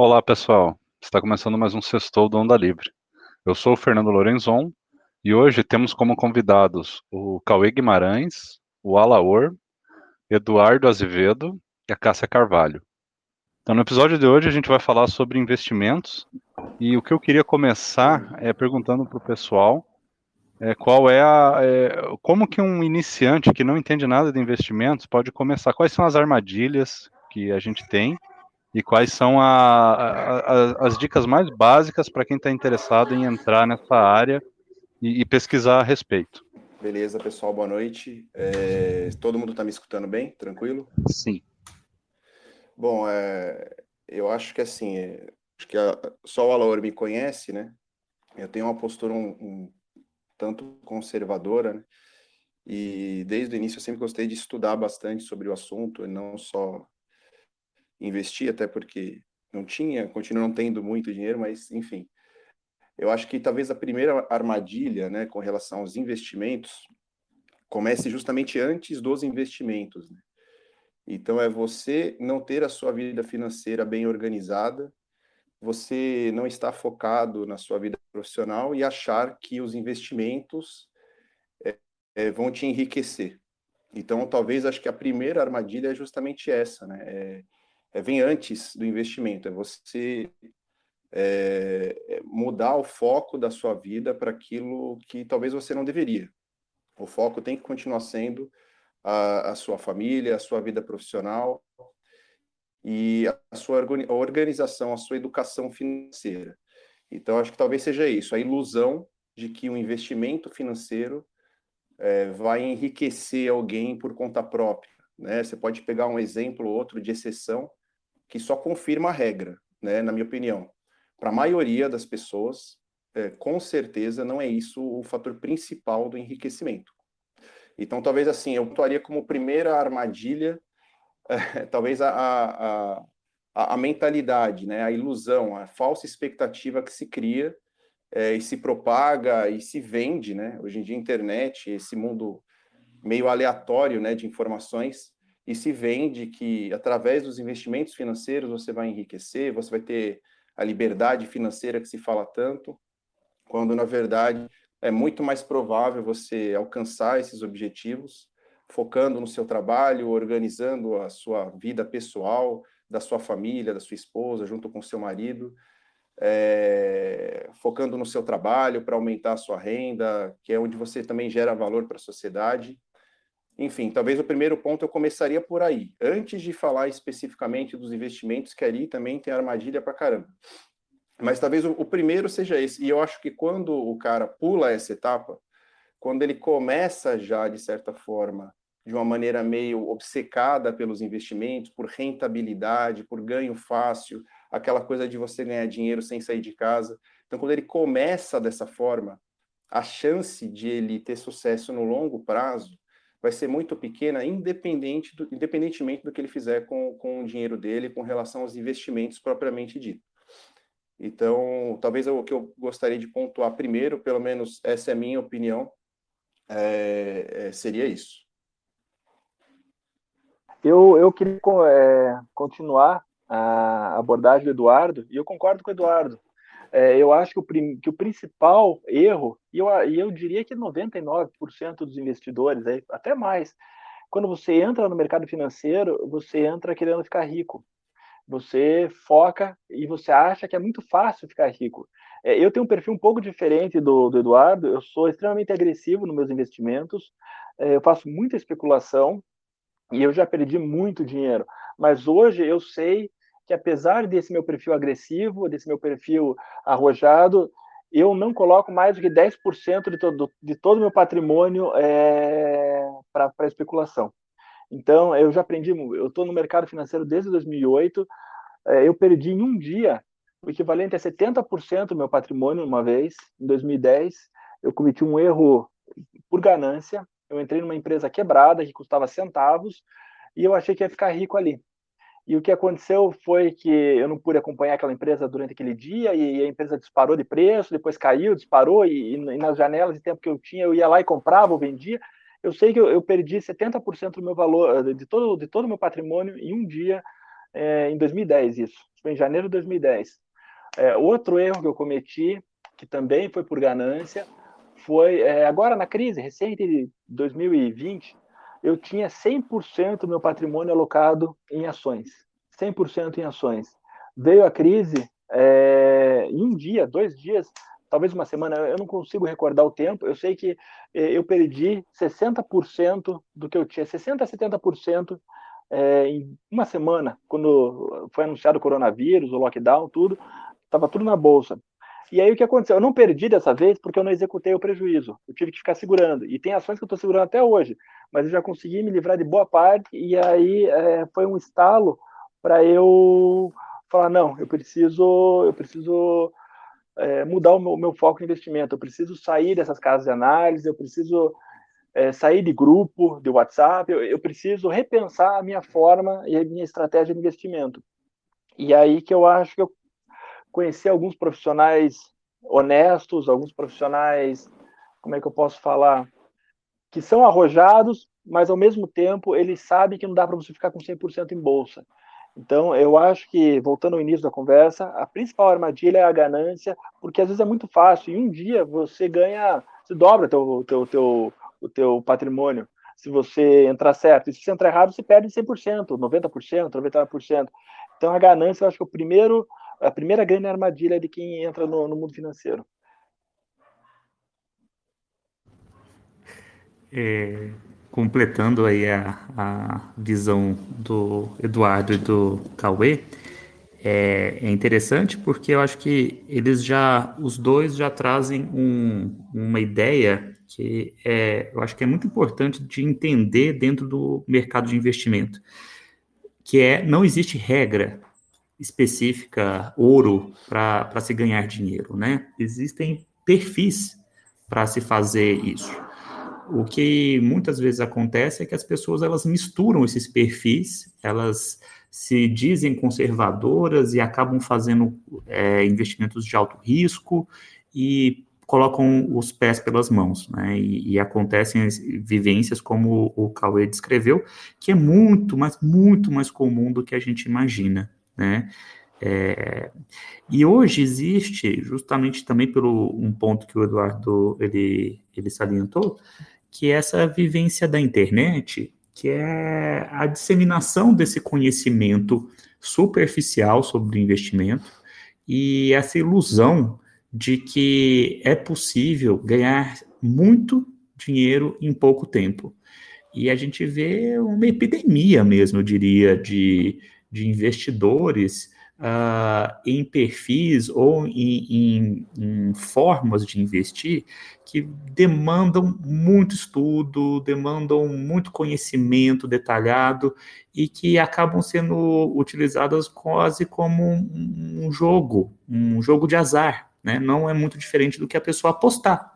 Olá, pessoal. Está começando mais um Sextou do Onda Livre. Eu sou o Fernando Lorenzon e hoje temos como convidados o Cauê Guimarães, o Alaor, Eduardo Azevedo e a Cássia Carvalho. Então, no episódio de hoje, a gente vai falar sobre investimentos e o que eu queria começar é perguntando para o pessoal é, qual é a. É, como que um iniciante que não entende nada de investimentos pode começar? Quais são as armadilhas que a gente tem e quais são a, a, a, as dicas mais básicas para quem está interessado em entrar nessa área e, e, pesquisar a respeito. Beleza, pessoal, boa noite. É, todo mundo está me escutando bem? Tranquilo? Sim. Bom, é, eu acho que assim, é, acho que só o Alaor me conhece, né? Eu tenho uma postura um, um tanto conservadora, né? E desde o início eu sempre gostei de estudar bastante sobre o assunto, e não só investir, até porque não tinha, continuo não tendo muito dinheiro, mas enfim. Eu acho que talvez a primeira armadilha, né, com relação aos investimentos, comece justamente antes dos investimentos. Né? Então, é você não ter a sua vida financeira bem organizada, você não estar focado na sua vida profissional e achar que os investimentos é, é, vão te enriquecer. Então, talvez acho que a primeira armadilha é justamente essa, né? É, é, vem antes do investimento, é você é, é, mudar o foco da sua vida para aquilo que talvez você não deveria. O foco tem que continuar sendo a, a sua família, a sua vida profissional e a sua organização, a sua educação financeira. Então, acho que talvez seja isso, a ilusão de que o um investimento financeiro é, vai enriquecer alguém por conta própria. Né? Você pode pegar um exemplo ou outro de exceção, que só confirma a regra, né, na minha opinião. Para a maioria das pessoas, é, com certeza não é isso o fator principal do enriquecimento. Então, talvez assim, eu atuaria como primeira armadilha, é, talvez a, a, a, a, mentalidade, né, a ilusão, a falsa expectativa que se cria é, e se propaga e se vende, né? Hoje em dia, internet, esse mundo meio aleatório, né, de informações, e se vende que através dos investimentos financeiros você vai enriquecer, você vai ter a liberdade financeira que se fala tanto, quando na verdade é muito mais provável você alcançar esses objetivos focando no seu trabalho, organizando a sua vida pessoal, da sua família, da sua esposa, junto com seu marido, é, focando no seu trabalho para aumentar a sua renda, que é onde você também gera valor para a sociedade enfim, talvez o primeiro ponto eu começaria por aí, antes de falar especificamente dos investimentos, que ali também tem armadilha para caramba. Mas talvez o, o, primeiro seja esse. E eu acho que quando o cara pula essa etapa, quando ele começa já, de certa forma, de uma maneira meio obcecada pelos investimentos, por rentabilidade, por ganho fácil, aquela coisa de você ganhar dinheiro sem sair de casa. Então, quando ele começa dessa forma, a chance de ele ter sucesso no longo prazo vai ser muito pequena, independente do, independentemente do que ele fizer com, com o dinheiro dele, com relação aos investimentos propriamente dito. Então, talvez o que eu gostaria de pontuar primeiro, pelo menos essa é a minha opinião, é, é, seria isso. Eu, eu queria é, continuar a abordagem do Eduardo, e eu concordo com o Eduardo é, eu acho que o, que o, principal erro, e eu, e eu diria que 99% dos investidores, aí, até mais, quando você entra no mercado financeiro, você entra querendo ficar rico. Você foca e você acha que é muito fácil ficar rico. É, eu tenho um perfil um pouco diferente do, do Eduardo, eu sou extremamente agressivo nos meus investimentos, é, eu faço muita especulação e eu já perdi muito dinheiro. Mas hoje eu sei que apesar desse meu perfil agressivo, desse meu perfil arrojado, eu não coloco mais do que 10% de todo, de todo o meu patrimônio é, para especulação. Então, eu já aprendi, eu estou no mercado financeiro desde 2008, é, eu perdi em um dia o equivalente a 70% do meu patrimônio uma vez, em 2010, eu cometi um erro por ganância, eu entrei numa empresa quebrada que custava centavos e eu achei que ia ficar rico ali. E o que aconteceu foi que eu não pude acompanhar aquela empresa durante aquele dia e a empresa disparou de preço, depois caiu, disparou e, e nas janelas de tempo que eu tinha, eu ia lá e comprava ou vendia. Eu sei que eu, eu perdi 70% do meu valor, de todo de todo o meu patrimônio em um dia é, em 2010 isso, foi em janeiro de 2010. É, outro erro que eu cometi, que também foi por ganância, foi é, agora na crise recente de 2020, eu tinha 100% do meu patrimônio alocado em ações, 100% em ações. Veio a crise, é, em um dia, dois dias, talvez uma semana, eu não consigo recordar o tempo, eu sei que é, eu perdi 60% do que eu tinha, 60% a 70% é, em uma semana, quando foi anunciado o coronavírus, o lockdown, tudo, estava tudo na bolsa. E aí o que aconteceu? Eu não perdi dessa vez porque eu não executei o prejuízo. Eu tive que ficar segurando. E tem ações que eu estou segurando até hoje, mas eu já consegui me livrar de boa parte. E aí é, foi um estalo para eu falar não, eu preciso, eu preciso é, mudar o meu, meu, foco de investimento. Eu preciso sair dessas casas de análise. Eu preciso é, sair de grupo, de WhatsApp. Eu, eu preciso repensar a minha forma e a minha estratégia de investimento. E aí que eu acho que eu conhecer alguns profissionais honestos, alguns profissionais, como é que eu posso falar, que são arrojados, mas ao mesmo tempo eles sabem que não dá para você ficar com 100% em bolsa. Então, eu acho que, voltando ao início da conversa, a principal armadilha é a ganância, porque às vezes é muito fácil, e um dia você ganha, você dobra teu, teu, teu, o teu patrimônio, se você entrar certo. E se você entrar errado, você perde 100%, 90%, 99%. Então, a ganância, eu acho que é o primeiro, a primeira grande armadilha de quem entra no, no mundo financeiro. É, completando aí a, a visão do Eduardo e do Cauê, é, é, interessante porque eu acho que eles já, os dois já trazem um, uma ideia que é, eu acho que é muito importante de entender dentro do mercado de investimento, que é não existe regra específica, ouro, para se ganhar dinheiro, né? Existem perfis para se fazer isso. O que muitas vezes acontece é que as pessoas elas misturam esses perfis, elas se dizem conservadoras e acabam fazendo é, investimentos de alto risco e colocam os pés pelas mãos, né? E, e, acontecem vivências como o Cauê descreveu, que é muito, mas muito mais comum do que a gente imagina né? É, e hoje existe, justamente também pelo um ponto que o Eduardo ele, ele salientou, que é essa vivência da internet, que é a disseminação desse conhecimento superficial sobre investimento e essa ilusão de que é possível ganhar muito dinheiro em pouco tempo. E a gente vê uma epidemia mesmo, eu diria, de de investidores uh, em perfis ou em, em, em, formas de investir que demandam muito estudo, demandam muito conhecimento detalhado e que acabam sendo utilizadas quase como um, um jogo, um jogo de azar. Né? Não é muito diferente do que a pessoa apostar.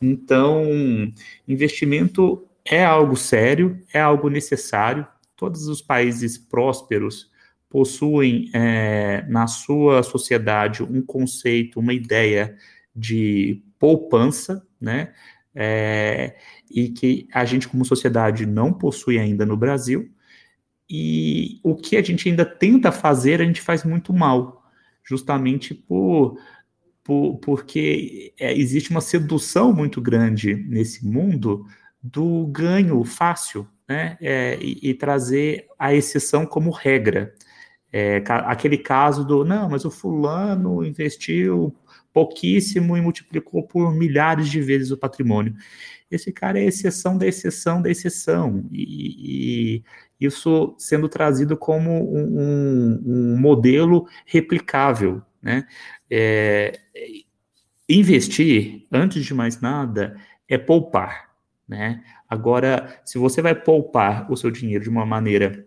Então, investimento é algo sério, é algo necessário, todos os países prósperos possuem é, na sua sociedade um conceito, uma ideia de poupança, né? É, e que a gente, como sociedade, não possui ainda no Brasil. E o que a gente ainda tenta fazer, a gente faz muito mal, justamente por, por porque é, existe uma sedução muito grande nesse mundo do ganho fácil, né? É, e, e, trazer a exceção como regra. É, aquele caso do, não, mas o fulano investiu pouquíssimo e multiplicou por milhares de vezes o patrimônio. Esse cara é exceção da exceção da exceção. E, e isso sendo trazido como um, um modelo replicável. Né? É, investir, antes de mais nada, é poupar. Né? Agora, se você vai poupar o seu dinheiro de uma maneira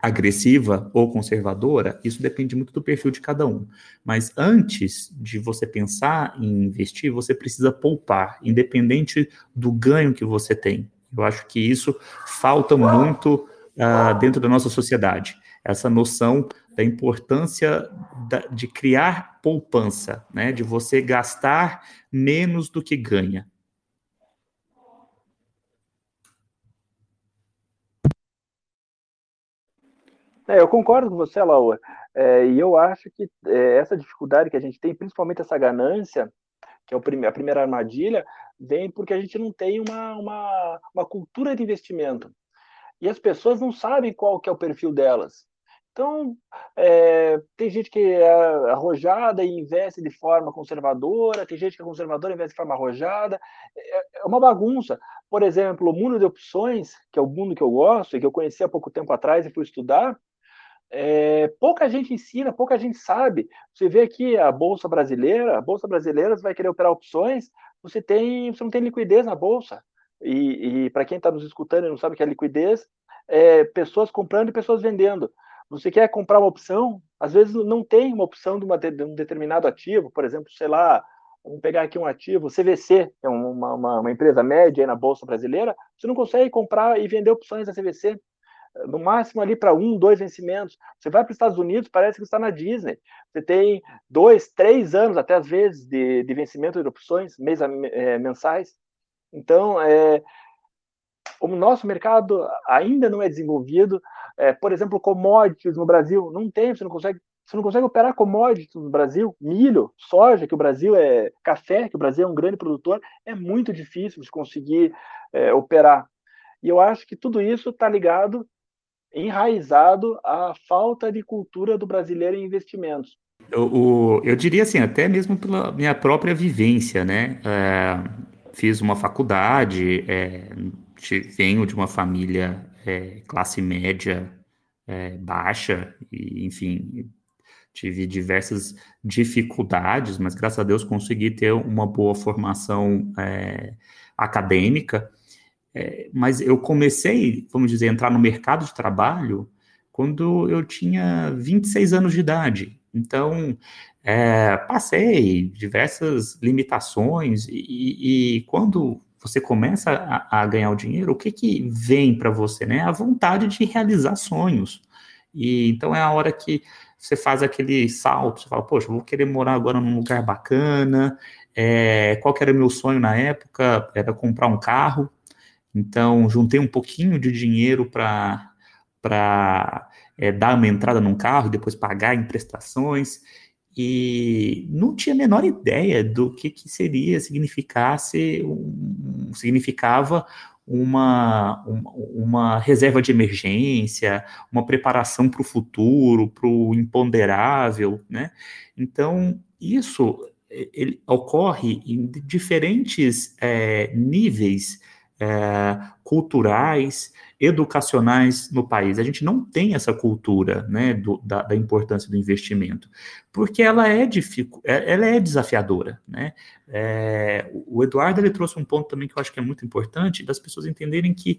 agressiva ou conservadora, isso depende muito do perfil de cada um. Mas antes de você pensar em investir, você precisa poupar, independente do ganho que você tem. Eu acho que isso falta muito uh, dentro da nossa sociedade. Essa noção da importância da, de criar poupança, né? de você gastar menos do que ganha. É, eu concordo com você, Laura. É, e eu acho que é, essa dificuldade que a gente tem, principalmente essa ganância, que é a primeira armadilha, vem porque a gente não tem uma, uma, uma cultura de investimento. E as pessoas não sabem qual que é o perfil delas. Então, é, tem gente que é arrojada e investe de forma conservadora, tem gente que é conservadora e investe de forma arrojada. É, é uma bagunça. Por exemplo, o mundo de opções, que é o mundo que eu gosto e que eu conheci há pouco tempo atrás e fui estudar, é, pouca gente ensina, pouca gente sabe. Você vê aqui a bolsa brasileira, a bolsa brasileira você vai querer operar opções, você tem, você não tem liquidez na bolsa. E, e para quem está nos escutando e não sabe o que é liquidez, é pessoas comprando e pessoas vendendo. Você quer comprar uma opção, às vezes não tem uma opção de, uma, de um determinado ativo, por exemplo, sei lá, vamos pegar aqui um ativo, CVC, é uma, uma, uma empresa média na Bolsa Brasileira, você não consegue comprar e vender opções da CVC no máximo ali para um, dois vencimentos. Você vai para os Estados Unidos, parece que está na Disney. Você tem dois, três anos, até às vezes, de, de vencimento de opções, mês, é, mensais. Então, é, o nosso mercado ainda não é desenvolvido. É, por exemplo, commodities no Brasil, não tem, você não consegue. Você não consegue operar commodities no Brasil, milho, soja, que o Brasil é café, que o Brasil é um grande produtor, é muito difícil de conseguir é, operar. E eu acho que tudo isso está ligado, enraizado à falta de cultura do brasileiro em investimentos. Eu, eu diria assim, até mesmo pela minha própria vivência, né? É, fiz uma faculdade, é, venho de uma família é, classe média é, baixa, e, enfim, tive diversas dificuldades, mas graças a Deus consegui ter uma boa formação é, acadêmica. É, mas eu comecei, vamos dizer, a entrar no mercado de trabalho quando eu tinha 26 anos de idade. Então, é, passei diversas limitações e, e, quando você começa a, a ganhar o dinheiro, o que que vem para você, né? A vontade de realizar sonhos. E então é a hora que você faz aquele salto, você fala, poxa, vou querer morar agora num lugar bacana. É, qual que era o meu sonho na época? Era comprar um carro. Então, juntei um pouquinho de dinheiro para é, dar uma entrada num carro, depois pagar em prestações e não tinha a menor ideia do que, que seria, significasse, um, significava uma, uma, uma, reserva de emergência, uma preparação para o futuro, para o imponderável, né? Então, isso ele ocorre em diferentes é, níveis é, culturais, educacionais no país. A gente não tem essa cultura né, do, da, da, importância do investimento, porque ela é, dificu é, ela é desafiadora. Né? É, o Eduardo ele trouxe um ponto também que eu acho que é muito importante, das pessoas entenderem que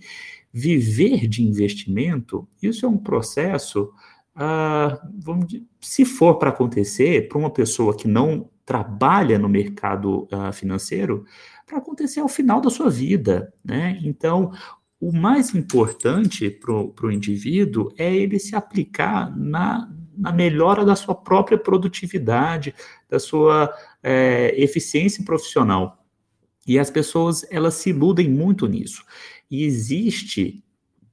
viver de investimento, isso é um processo, ah, vamos dizer, se for para acontecer, para uma pessoa que não trabalha no mercado ah, financeiro, para acontecer ao final da sua vida, né? Então, o mais importante para o indivíduo é ele se aplicar na, na melhora da sua própria produtividade, da sua é, eficiência profissional. E as pessoas, elas se iludem muito nisso. E existe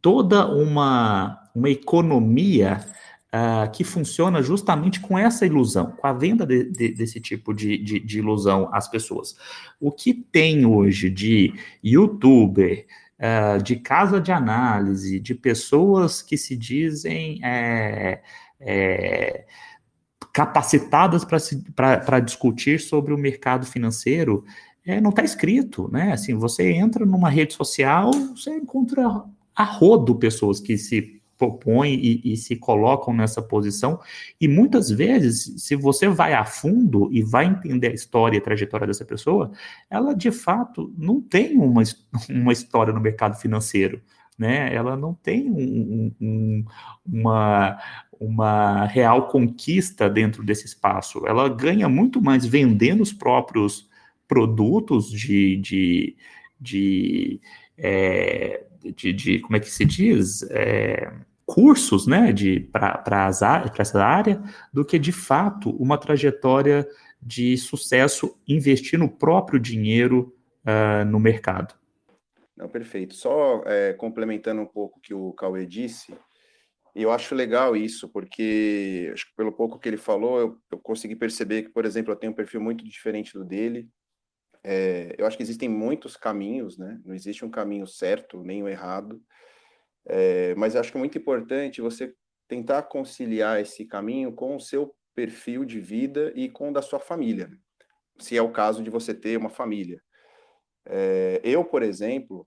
toda uma, uma economia uh, que funciona justamente com essa ilusão, com a venda de, de, desse tipo de, de, ilusão às pessoas. O que tem hoje de youtuber, uh, de casa de análise, de pessoas que se dizem é, é, capacitadas para discutir sobre o mercado financeiro, é, não está escrito, né? Assim, você entra numa rede social, você encontra a rodo pessoas que se propõem e, e, se colocam nessa posição. E muitas vezes, se você vai a fundo e vai entender a história e a trajetória dessa pessoa, ela de fato não tem uma, uma história no mercado financeiro. Né? Ela não tem um, um, uma, uma real conquista dentro desse espaço. Ela ganha muito mais vendendo os próprios produtos de, de, de, é, de, de como é que se diz? É, cursos né, para essa área do que, de fato, uma trajetória de sucesso investir no próprio dinheiro uh, no mercado. Não, perfeito. Só é, complementando um pouco o que o Cauê disse, eu acho legal isso, porque acho que pelo pouco que ele falou, eu, eu consegui perceber que, por exemplo, eu tenho um perfil muito diferente do dele. É, eu acho que existem muitos caminhos, né? Não existe um caminho certo, nem o um errado. É, mas acho que é muito importante você tentar conciliar esse caminho com o seu perfil de vida e com o da sua família, né? se é o caso de você ter uma família. É, eu, por exemplo,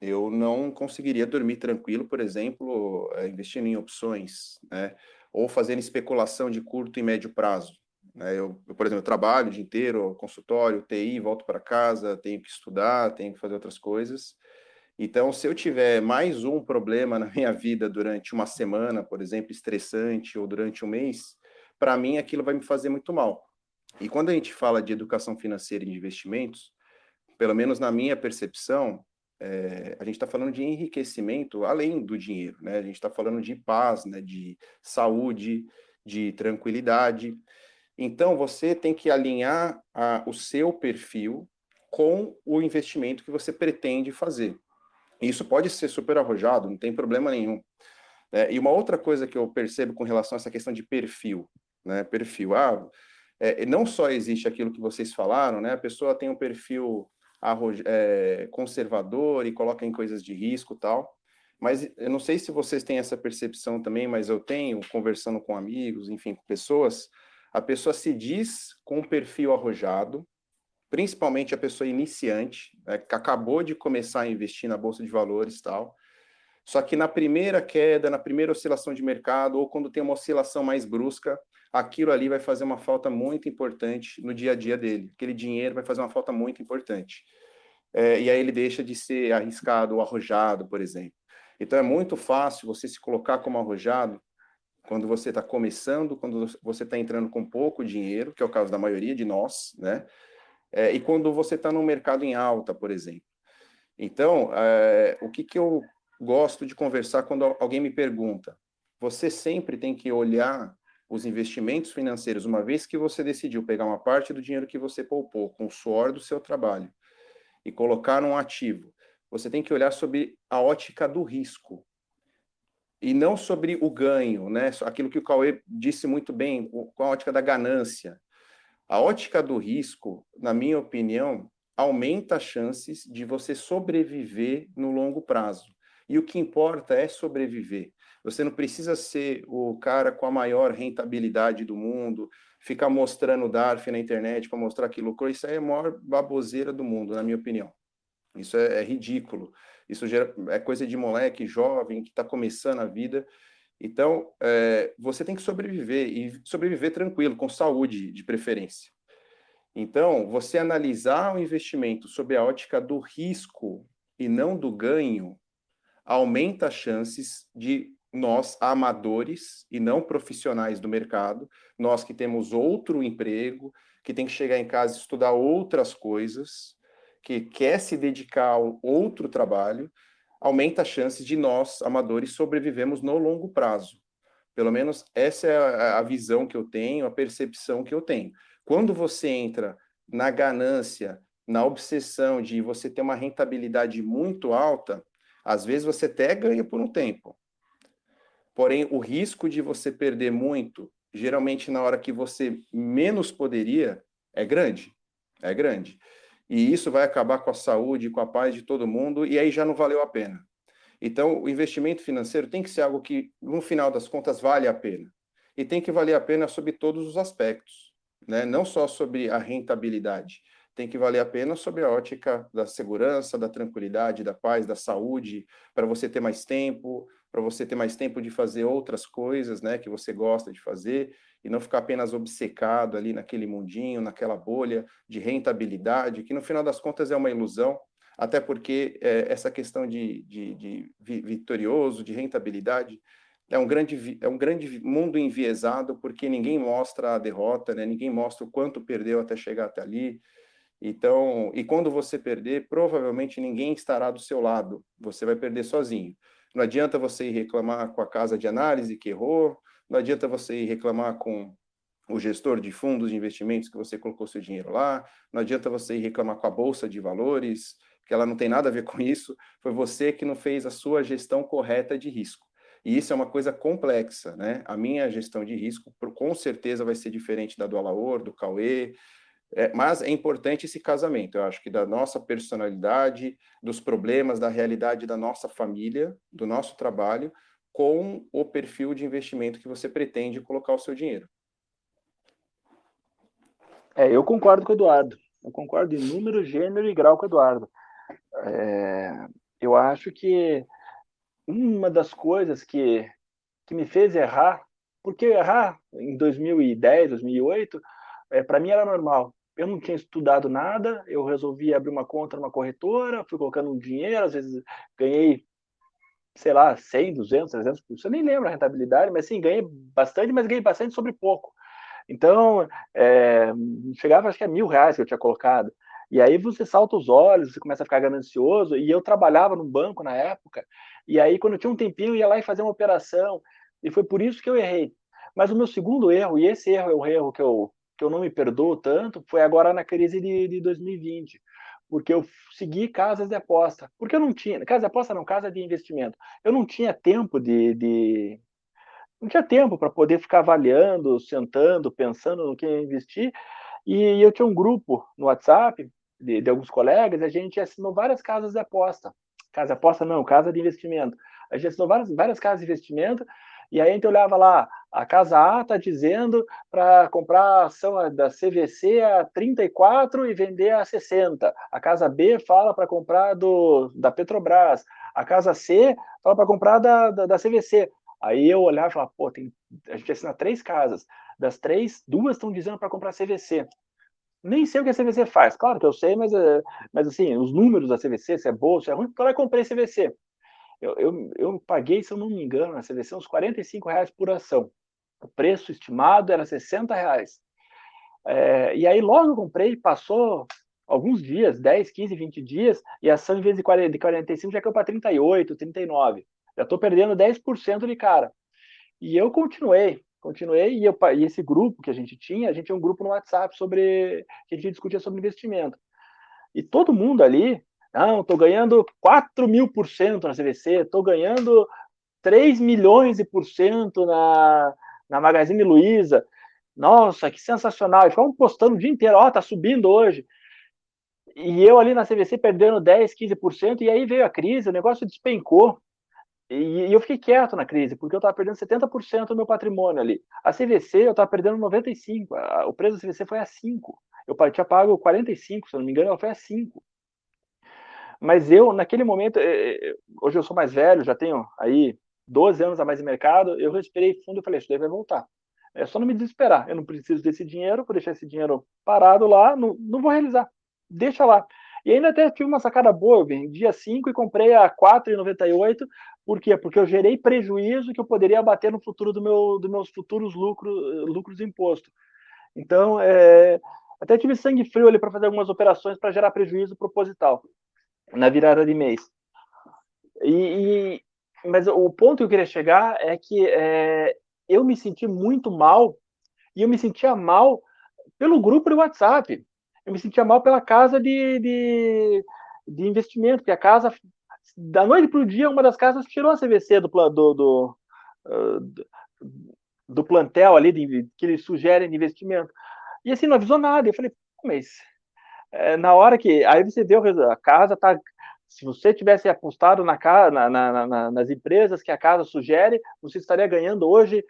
eu não conseguiria dormir tranquilo, por exemplo, é, investindo em opções, né? ou fazendo especulação de curto e médio prazo. Né? Eu, eu, por exemplo, trabalho o dia inteiro, consultório, TI, volto para casa, tenho que estudar, tenho que fazer outras coisas. Então, se eu tiver mais um problema na minha vida durante uma semana, por exemplo, estressante, ou durante um mês, para mim aquilo vai me fazer muito mal. E quando a gente fala de educação financeira e de investimentos, pelo menos na minha percepção, é, a gente está falando de enriquecimento além do dinheiro, né? A gente está falando de paz, né? De saúde, de tranquilidade. Então, você tem que alinhar a, o seu perfil com o investimento que você pretende fazer. Isso pode ser super arrojado, não tem problema nenhum. É, e uma outra coisa que eu percebo com relação a essa questão de perfil, né? Perfil, ah, é, não só existe aquilo que vocês falaram, né? A pessoa tem um perfil é, conservador e coloca em coisas de risco tal. Mas eu não sei se vocês têm essa percepção também, mas eu tenho, conversando com amigos, enfim, com pessoas, a pessoa se diz com um perfil arrojado, principalmente a pessoa iniciante, né, que acabou de começar a investir na bolsa de valores tal. Só que na primeira queda, na primeira oscilação de mercado, ou quando tem uma oscilação mais brusca, aquilo ali vai fazer uma falta muito importante no dia a dia dele. Aquele dinheiro vai fazer uma falta muito importante. É, e aí ele deixa de ser arriscado ou arrojado, por exemplo. Então é muito fácil você se colocar como arrojado quando você está começando, quando você está entrando com pouco dinheiro, que é o caso da maioria de nós, né? É, e quando você está no mercado em alta, por exemplo. Então, é, o que, que eu gosto de conversar quando alguém me pergunta? Você sempre tem que olhar os investimentos financeiros, uma vez que você decidiu pegar uma parte do dinheiro que você poupou com o suor do seu trabalho e colocar num ativo, você tem que olhar sobre a ótica do risco e não sobre o ganho, né? Aquilo que o Cauê disse muito bem, com a ótica da ganância. A ótica do risco, na minha opinião, aumenta as chances de você sobreviver no longo prazo. E o que importa é sobreviver. Você não precisa ser o cara com a maior rentabilidade do mundo, ficar mostrando DARF na internet para mostrar que lucrou. Isso é a maior baboseira do mundo, na minha opinião. Isso é, é ridículo. Isso gera, é coisa de moleque jovem que está começando a vida. Então, é, você tem que sobreviver e sobreviver tranquilo, com saúde de preferência. Então, você analisar o investimento sob a ótica do risco e não do ganho aumenta as chances de nós, amadores e não profissionais do mercado, nós que temos outro emprego, que tem que chegar em casa e estudar outras coisas, que quer se dedicar a outro trabalho, aumenta as chances de nós, amadores, sobrevivemos no longo prazo. Pelo menos essa é a, visão que eu tenho, a percepção que eu tenho. Quando você entra na ganância, na obsessão de você ter uma rentabilidade muito alta, às vezes você até ganha por um tempo, Porém, o risco de você perder muito, geralmente na hora que você menos poderia, é grande. É grande. E isso vai acabar com a saúde, com a paz de todo mundo, e aí já não valeu a pena. Então, o investimento financeiro tem que ser algo que, no final das contas, vale a pena. E tem que valer a pena sobre todos os aspectos, né? não só sobre a rentabilidade. Tem que valer a pena sobre a ótica da segurança, da tranquilidade, da paz, da saúde, para você ter mais tempo, para você ter mais tempo de fazer outras coisas, né, que você gosta de fazer e não ficar apenas obcecado ali naquele mundinho, naquela bolha de rentabilidade, que no final das contas é uma ilusão, até porque é, essa questão de, de, de, vitorioso, de rentabilidade, é um grande é um grande mundo enviesado porque ninguém mostra a derrota, né? Ninguém mostra o quanto perdeu até chegar até ali. Então, e quando você perder, provavelmente ninguém estará do seu lado. Você vai perder sozinho. Não adianta você ir reclamar com a casa de análise que errou, não adianta você reclamar com o gestor de fundos de investimentos que você colocou seu dinheiro lá, não adianta você reclamar com a bolsa de valores, que ela não tem nada a ver com isso, foi você que não fez a sua gestão correta de risco. E isso é uma coisa complexa, né? A minha gestão de risco, com certeza, vai ser diferente da do Alaor, do Cauê, é, mas é importante esse casamento, eu acho que da nossa personalidade, dos problemas, da realidade da nossa família, do nosso trabalho, com o perfil de investimento que você pretende colocar o seu dinheiro. É, eu concordo com o Eduardo. Eu concordo em número, gênero e grau com o Eduardo. É, eu acho que uma das coisas que, que me fez errar, porque errar em 2010, 2008, é, para mim era normal. Eu não tinha estudado nada, eu resolvi abrir uma conta numa corretora, fui colocando um dinheiro, às vezes ganhei, sei lá, 100, 200, 300, eu nem lembro a rentabilidade, mas sim, ganhei bastante, mas ganhei bastante sobre pouco. Então, é, chegava acho que a mil reais que eu tinha colocado. E aí você salta os olhos, você começa a ficar ganancioso. E eu trabalhava no banco na época, e aí quando tinha um tempinho, eu ia lá e fazia uma operação. E foi por isso que eu errei. Mas o meu segundo erro, e esse erro é o erro que eu, que eu não me perdoo tanto, foi agora na crise de, de 2020 porque eu segui casas de aposta. Porque eu não tinha, casa de aposta não, casa de investimento. Eu não tinha tempo de, de não tinha tempo para poder ficar avaliando, sentando, pensando no que investir. E eu tinha um grupo no WhatsApp de, de alguns colegas, a gente assinou várias casas de aposta. Casa de aposta não, casa de investimento. A gente assinou várias, várias casas de investimento e aí a gente olhava lá, a casa A está dizendo para comprar a ação da CVC a 34 e vender a 60. A casa B fala para comprar do, da Petrobras. A casa C fala para comprar da, da, da CVC. Aí eu olhava e falava, pô, tem, a gente assina três casas. Das três, duas estão dizendo para comprar CVC. Nem sei o que a CVC faz. Claro que eu sei, mas, eh, mas assim, os números da CVC, se é boa, se é ruim, então eu comprei CVC. Eu, eu, eu paguei, se eu não me engano, na CVC uns 45 reais por ação. O preço estimado era 60 reais. É, e aí logo eu comprei, passou alguns dias, 10, 15, 20 dias, e a ação, em vez de 40, de 45, já caiu para 38, 39 já estou perdendo 10% de cara. E eu continuei, continuei, e, eu, e esse grupo que a gente tinha, a gente tinha um grupo no WhatsApp sobre que a gente discutia sobre investimento. E todo mundo ali, não, estou ganhando 4 mil por cento na CVC, estou ganhando 3 milhões de por cento na, na Magazine Luiza. Nossa, que sensacional! E ficam postando o dia inteiro, ó, oh, tá subindo hoje. E eu ali na CVC perdendo 10, 15%, e aí veio a crise, o negócio despencou. E, eu fiquei quieto na crise, porque eu estava perdendo 70% do meu patrimônio ali. A CVC eu estava perdendo 95%, a, o preço da CVC foi a 5%. Eu tinha pago 45%, se não me engano, ela foi a 5%. Mas eu, naquele momento, hoje eu sou mais velho, já tenho aí 12 anos a mais de mercado, eu respirei fundo e falei, isso daí vai voltar. É só não me desesperar, eu não preciso desse dinheiro, vou deixar esse dinheiro parado lá, não, não vou realizar, deixa lá. E ainda até tive uma sacada boa, eu vendi a 5 e comprei a 4,98 por quê? Porque eu gerei prejuízo que eu poderia abater no futuro do meu, dos meus futuros lucros, lucros de imposto. Então, é, até tive sangue frio ali para fazer algumas operações para gerar prejuízo proposital na virada de mês. E, e, mas o ponto que eu queria chegar é que é, eu me senti muito mal e eu me sentia mal pelo grupo do WhatsApp. Eu me sentia mal pela casa de, de, de investimento, que a casa da noite para o dia, uma das casas tirou a CVC do, do, do, ah, do plantel ali de, que eles sugerem de investimento. E assim, não avisou nada. Eu falei, mas é, na hora que. Aí você vê a casa tá. Se você tivesse apostado na, na, na, na, nas empresas que a casa sugere, você estaria ganhando hoje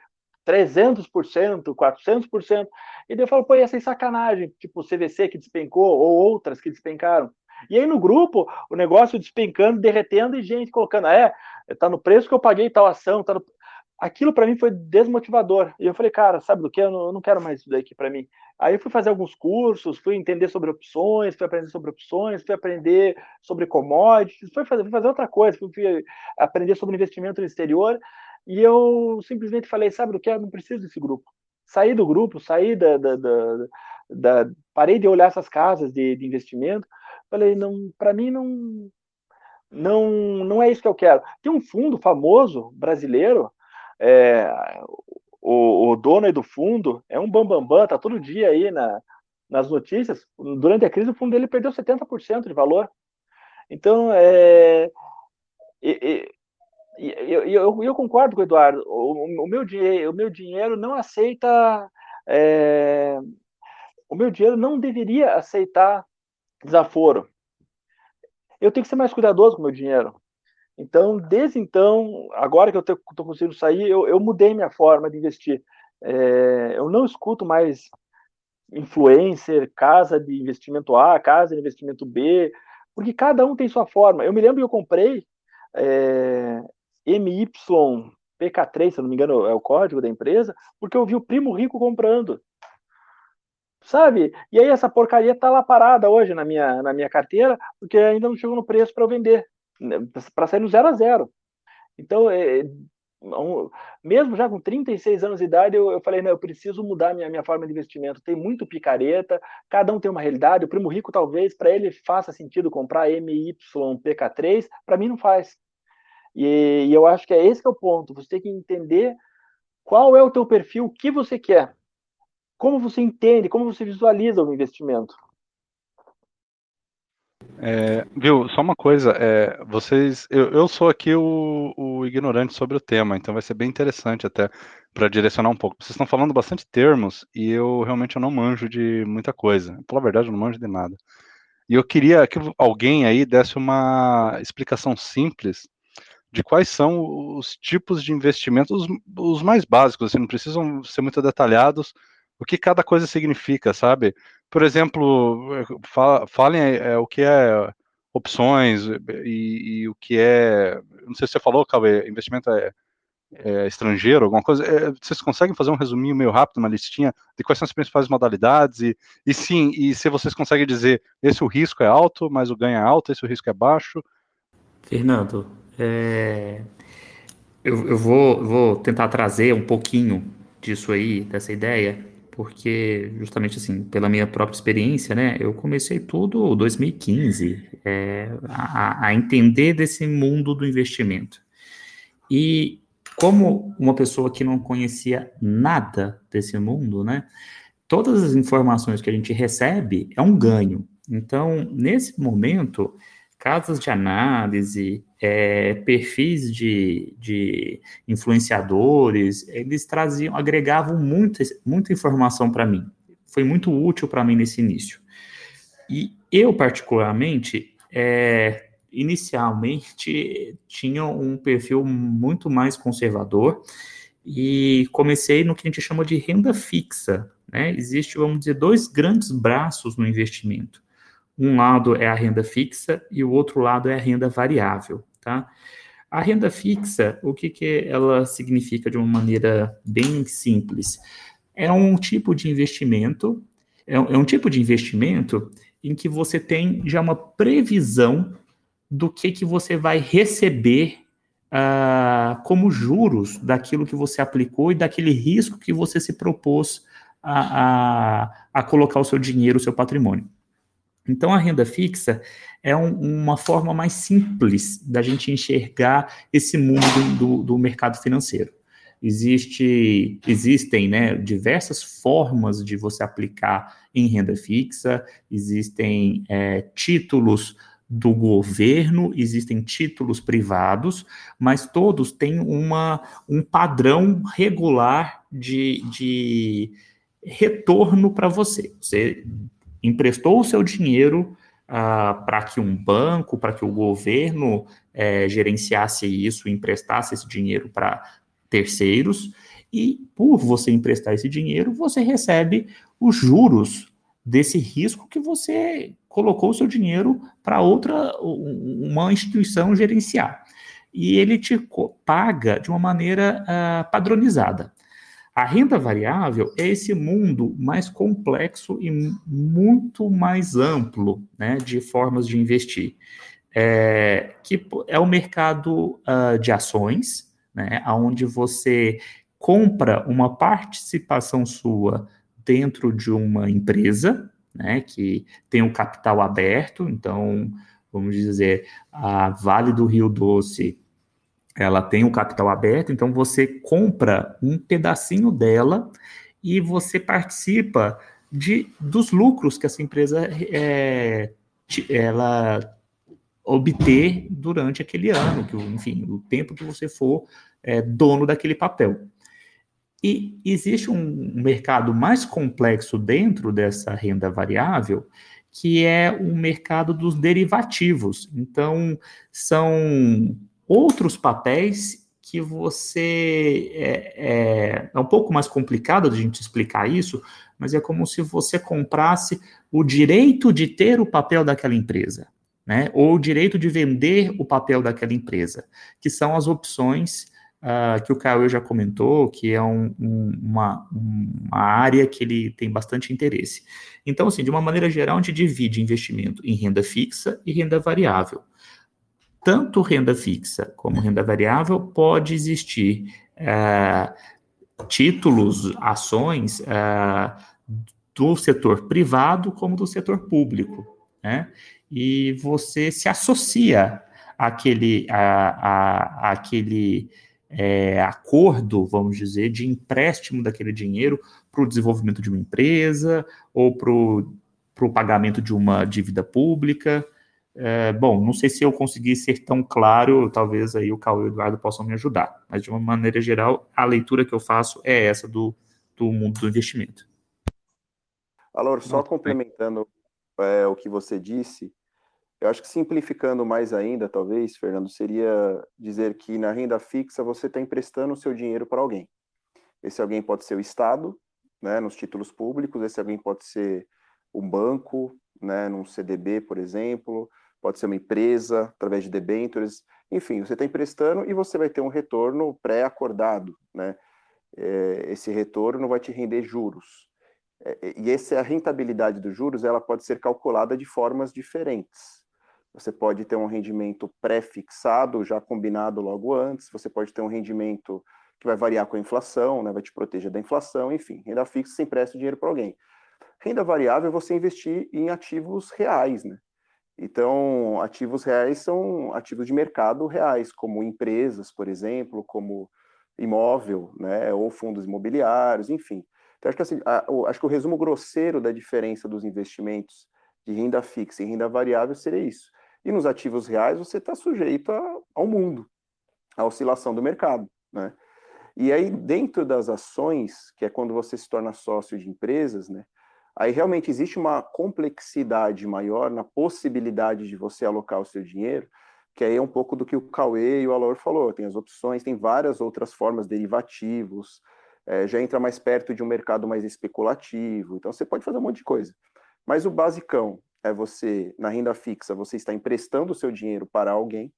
300%, 400%. E daí eu falo, pô, ia ser sacanagem, tipo o CVC que despencou, ou outras que despencaram. E aí no grupo, o negócio despencando, derretendo e gente colocando, é, tá no preço que eu paguei tal ação, tá no... Aquilo para mim foi desmotivador. E eu falei, cara, sabe do que? Eu não, eu não quero mais isso daqui para mim. Aí eu fui fazer alguns cursos, fui entender sobre opções, fui aprender sobre opções, fui aprender sobre commodities, fui fazer, fui fazer outra coisa, fui, fui aprender sobre investimento no exterior. E eu simplesmente falei, sabe do que? Eu não preciso desse grupo. Saí do grupo, saí da, da, da, da parei de olhar essas casas de, de investimento Falei, não, para mim não, não, não é isso que eu quero. Tem um fundo famoso brasileiro, é, o, o, dono do fundo é um bambambam, bam, bam, tá todo dia aí na, nas notícias. Durante a crise, o fundo dele perdeu 70% de valor. Então, é, eu, eu, eu, concordo com o Eduardo. O, o, meu, dinheiro, o meu dinheiro não aceita. É, o meu dinheiro não deveria aceitar desaforo. Eu tenho que ser mais cuidadoso com o meu dinheiro. Então, desde então, agora que eu estou conseguindo sair, eu, eu, mudei minha forma de investir. É, eu não escuto mais influencer, casa de investimento A, casa de investimento B, porque cada um tem sua forma. Eu me lembro que eu comprei é, MYPK3, se eu não me engano, é o código da empresa, porque eu vi o primo rico comprando. Sabe? E aí essa porcaria tá lá parada hoje na minha, na minha carteira, porque ainda não chegou no preço para eu vender, para sair no zero a zero. Então, é, mesmo já com 36 anos de idade, eu, eu falei, não, eu preciso mudar minha, minha forma de investimento. Tem muito picareta, cada um tem uma realidade. O primo rico, talvez, para ele faça sentido comprar MYPK3, para mim não faz. E, e, eu acho que é esse que é o ponto. Você tem que entender qual é o teu perfil, o que você quer, como você entende, como você visualiza o investimento. É, viu, só uma coisa, é, vocês, eu, eu sou aqui o, o, ignorante sobre o tema, então vai ser bem interessante até para direcionar um pouco. Vocês estão falando bastante termos e eu realmente eu não manjo de muita coisa. Pela verdade, eu não manjo de nada. E eu queria que alguém aí desse uma explicação simples de quais são os tipos de investimentos, os, os mais básicos, assim, não precisam ser muito detalhados, o que cada coisa significa, sabe? Por exemplo, falem é, o que é opções e, e, o que é. Não sei se você falou, Cauê, investimento é, é estrangeiro, alguma coisa. É, vocês conseguem fazer um resuminho meio rápido, uma listinha de quais são as principais modalidades? E, e sim, e se vocês conseguem dizer esse o risco é alto, mas o ganho é alto, esse o risco é baixo? Fernando, é... eu, eu vou, vou tentar trazer um pouquinho disso aí, dessa ideia, porque justamente assim, pela minha própria experiência, né, eu comecei tudo 2015 é, a, a, entender desse mundo do investimento. E como uma pessoa que não conhecia nada desse mundo, né, todas as informações que a gente recebe é um ganho. Então, nesse momento, casas de análise, é, perfis de, de influenciadores, eles traziam, agregavam muita, muita informação para mim. Foi muito útil para mim nesse início. E eu, particularmente, é, inicialmente tinha um perfil muito mais conservador e comecei no que a gente chama de renda fixa. Né? Existe, vamos dizer, dois grandes braços no investimento. Um lado é a renda fixa e o outro lado é a renda variável, tá? A renda fixa, o que, que ela significa de uma maneira bem simples? É um tipo de investimento, é um, é um tipo de investimento em que você tem já uma previsão do que, que você vai receber uh, como juros daquilo que você aplicou e daquele risco que você se propôs a, a, a colocar o seu dinheiro, o seu patrimônio. Então, a renda fixa é um, uma forma mais simples da gente enxergar esse mundo do, do mercado financeiro. Existe, existem né, diversas formas de você aplicar em renda fixa, existem é, títulos do governo, existem títulos privados, mas todos têm uma, um padrão regular de, de retorno para você. Você emprestou o seu dinheiro ah, para que um banco, para que o governo é, gerenciasse isso, emprestasse esse dinheiro para terceiros, e por você emprestar esse dinheiro, você recebe os juros desse risco que você colocou o seu dinheiro para outra, uma instituição gerenciar. E ele te paga de uma maneira uh, padronizada. A renda variável é esse mundo mais complexo e muito mais amplo né, de formas de investir, é, que é o mercado uh, de ações, né, onde você compra uma participação sua dentro de uma empresa, né, que tem o capital aberto, então, vamos dizer, a Vale do Rio Doce ela tem o um capital aberto, então você compra um pedacinho dela e você participa de, dos lucros que essa empresa é, ela obter durante aquele ano, que, enfim, o tempo que você for é, dono daquele papel. E existe um mercado mais complexo dentro dessa renda variável, que é o mercado dos derivativos. Então, são outros papéis que você. É, é, é um pouco mais complicado de a gente explicar isso, mas é como se você comprasse o direito de ter o papel daquela empresa, né? Ou o direito de vender o papel daquela empresa, que são as opções uh, que o Caio já comentou, que é um, um, uma, uma área que ele tem bastante interesse. Então, assim, de uma maneira geral, a gente divide investimento em renda fixa e renda variável. Tanto renda fixa como renda variável pode existir uh, títulos, ações uh, do setor privado como do setor público, né? E você se associa àquele, a, a, àquele é, acordo, vamos dizer, de empréstimo daquele dinheiro para o desenvolvimento de uma empresa ou para o pagamento de uma dívida pública. É, bom, não sei se eu consegui ser tão claro, talvez aí o Cauê e o Eduardo possam me ajudar, mas de uma maneira geral, a leitura que eu faço é essa do, do mundo do investimento. Alor, só complementando é, o que você disse, eu acho que simplificando mais ainda, talvez, Fernando, seria dizer que na renda fixa você está emprestando o seu dinheiro para alguém. Esse alguém pode ser o Estado, né, nos títulos públicos, esse alguém pode ser um banco, né, num CDB, por exemplo, pode ser uma empresa, através de debentures, enfim, você está emprestando e você vai ter um retorno pré-acordado, né? É, esse retorno vai te render juros. É, e essa é a rentabilidade dos juros, ela pode ser calculada de formas diferentes. Você pode ter um rendimento pré-fixado, já combinado logo antes, você pode ter um rendimento que vai variar com a inflação, né, vai te proteger da inflação, enfim, renda fixa você empresta dinheiro para alguém. Renda variável é você investir em ativos reais, né? Então, ativos reais são ativos de mercado reais, como empresas, por exemplo, como imóvel, né, ou fundos imobiliários, enfim. Então, acho que, assim, a, o, acho que o resumo grosseiro da diferença dos investimentos de renda fixa e renda variável seria isso. E nos ativos reais, você está sujeito a, ao mundo, à oscilação do mercado, né? E aí, dentro das ações, que é quando você se torna sócio de empresas, né, Aí realmente existe uma complexidade maior na possibilidade de você alocar o seu dinheiro, que aí é um pouco do que o Cauê e o Alor falou, tem as opções, tem várias outras formas, derivativos, é, já entra mais perto de um mercado mais especulativo, então você pode fazer um monte de coisa. Mas o basicão é você, na renda fixa, você está emprestando o seu dinheiro para alguém,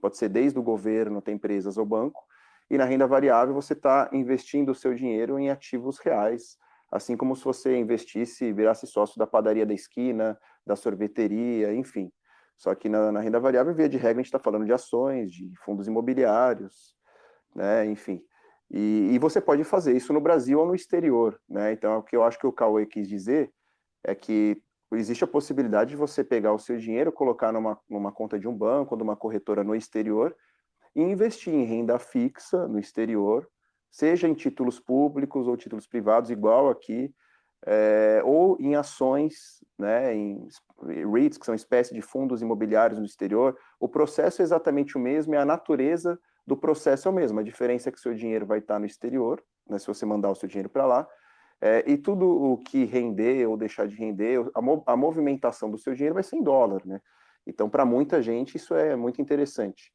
pode ser desde o governo até empresas ou banco, e na renda variável você está investindo o seu dinheiro em ativos reais, assim como se você investisse e virasse sócio da padaria da esquina, da sorveteria, enfim. Só que na, na renda variável, via de regra, a gente está falando de ações, de fundos imobiliários, né, enfim. E, e, você pode fazer isso no Brasil ou no exterior, né? Então, o que eu acho que o Cauê quis dizer é que existe a possibilidade de você pegar o seu dinheiro, colocar numa, numa conta de um banco de uma corretora no exterior e investir em renda fixa no exterior, seja em títulos públicos ou títulos privados, igual aqui, é, ou em ações, né, em REITs, que são espécies de fundos imobiliários no exterior. O processo é exatamente o mesmo, e a natureza do processo é o mesmo. A diferença é que seu dinheiro vai estar no exterior, né, se você mandar o seu dinheiro para lá, é, e tudo o que render ou deixar de render, a, mo a movimentação do seu dinheiro vai ser em dólar, né? Então, para muita gente, isso é muito interessante.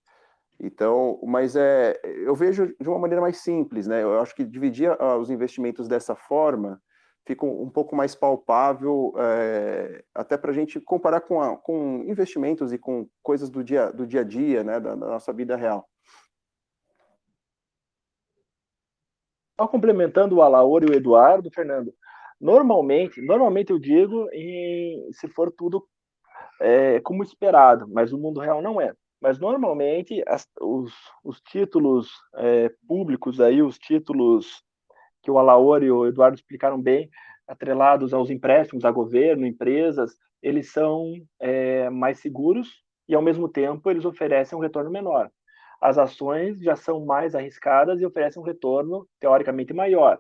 Então, mas é, eu vejo de uma maneira mais simples, né? Eu acho que dividir uh, os investimentos dessa forma fica um, pouco mais palpável, é, até para a gente comparar com, a, com investimentos e com coisas do dia, do dia a dia, né? Da, da nossa vida real. Só complementando o Alaor e o Eduardo, Fernando, normalmente, normalmente eu digo em, se for tudo é, como esperado, mas o mundo real não é. Mas normalmente as, os, os, títulos é, públicos aí, os títulos que o Alaor e o Eduardo explicaram bem, atrelados aos empréstimos a governo, empresas, eles são é, mais seguros e ao mesmo tempo eles oferecem um retorno menor. As ações já são mais arriscadas e oferecem um retorno teoricamente maior.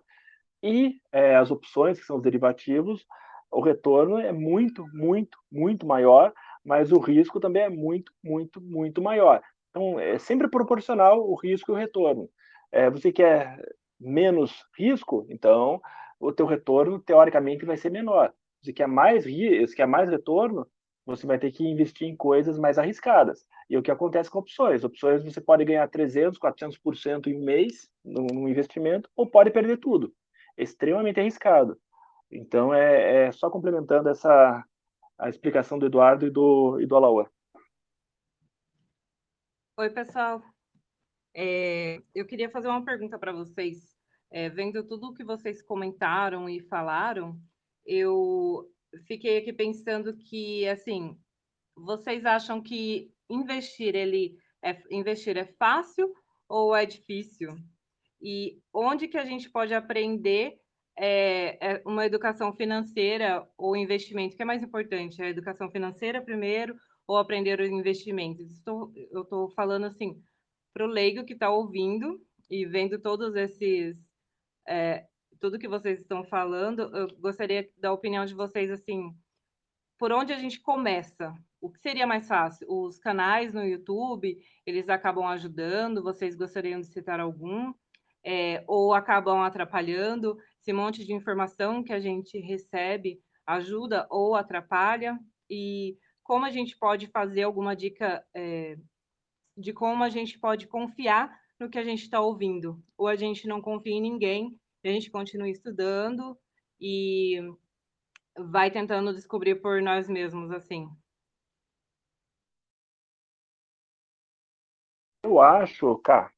E é, as opções, que são os derivativos, o retorno é muito, muito, muito maior, mas o risco também é muito, muito, muito maior. Então, é sempre proporcional o risco e o retorno. É, você quer menos risco, então o teu retorno, teoricamente, vai ser menor. Você quer mais, você quer mais retorno, você vai ter que investir em coisas mais arriscadas. E é o que acontece com opções. Opções você pode ganhar 300, 400% em um mês no, investimento, ou pode perder tudo. É extremamente arriscado. Então, é, é, só complementando essa a explicação do Eduardo e do, e do Alaor. Oi, pessoal. É, eu queria fazer uma pergunta para vocês. É, vendo tudo o que vocês comentaram e falaram, eu fiquei aqui pensando que, assim, vocês acham que investir ele é, investir é fácil ou é difícil? E onde que a gente pode aprender é, é uma educação financeira ou investimento? O que é mais importante? A educação financeira primeiro ou aprender os investimentos? Estou, eu estou falando assim para o leigo que está ouvindo e vendo todos esses é, tudo que vocês estão falando, eu gostaria da opinião de vocês assim, por onde a gente começa? O que seria mais fácil? Os canais no YouTube, eles acabam ajudando? Vocês gostariam de citar algum? É, ou acabam atrapalhando? Esse monte de informação que a gente recebe ajuda ou atrapalha? E como a gente pode fazer alguma dica é, de como a gente pode confiar no que a gente está ouvindo? Ou a gente não confia em ninguém, a gente continua estudando e vai tentando descobrir por nós mesmos, assim. Eu acho, cara,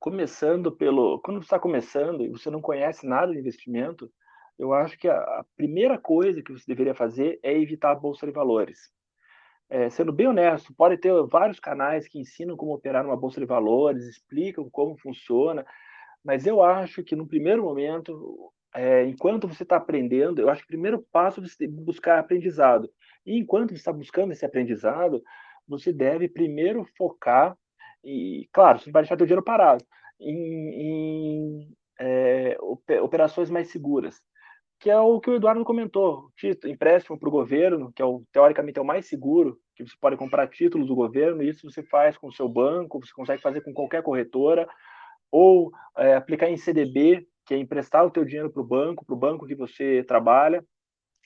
começando pelo. Quando você está começando e você não conhece nada de investimento, eu acho que a, primeira coisa que você deveria fazer é evitar a bolsa de valores. É, sendo bem honesto, pode ter vários canais que ensinam como operar numa bolsa de valores, explicam como funciona, mas eu acho que no primeiro momento é, enquanto você está aprendendo, eu acho que o primeiro passo é você buscar aprendizado. E enquanto você está buscando esse aprendizado, você deve primeiro focar, e claro, você vai deixar seu dinheiro parado, em, em é, operações mais seguras, que é o que o Eduardo comentou, título, empréstimo para o governo, que é o, teoricamente é o mais seguro, que você pode comprar títulos do governo, e isso você faz com o seu banco, você consegue fazer com qualquer corretora, ou é, aplicar em CDB, que é emprestar o teu dinheiro para o banco, para o banco que você trabalha,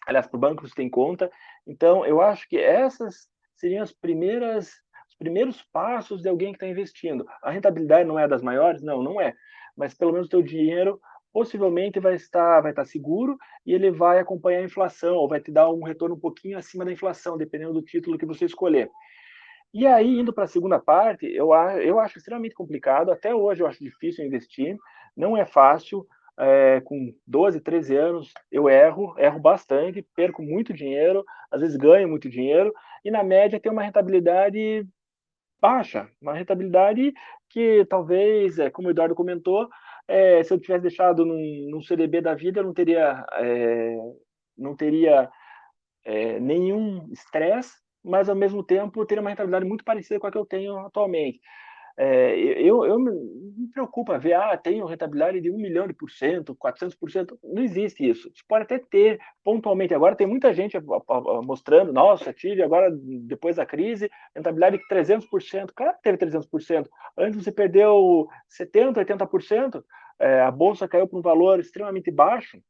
aliás, para o banco que você tem conta. Então, eu acho que essas seriam as primeiras os primeiros passos de alguém que está investindo. A rentabilidade não é das maiores? Não, não é. Mas pelo menos o teu dinheiro possivelmente vai estar, vai estar seguro e ele vai acompanhar a inflação, ou vai te dar um retorno um pouquinho acima da inflação, dependendo do título que você escolher. E aí, indo para a segunda parte, eu, eu acho extremamente complicado, até hoje eu acho difícil investir, não é fácil, é, com 12, 13 anos, eu erro, erro bastante, perco muito dinheiro, às vezes ganho muito dinheiro, e na média tem uma rentabilidade baixa, uma rentabilidade que talvez, é, como o Eduardo comentou, é, se eu tivesse deixado num, num, CDB da vida, eu não teria, é, não teria é, nenhum estresse, mas ao mesmo tempo teria uma rentabilidade muito parecida com a que eu tenho atualmente. É, eu, eu me preocupa ver, ah, tenho rentabilidade de 1 milhão de por cento, 400%, não existe isso. Você pode até ter pontualmente, agora tem muita gente mostrando, nossa, tive agora, depois da crise, rentabilidade de 300%, claro que teve 300%, antes você perdeu 70%, 80%, é, a bolsa caiu para um valor extremamente baixo,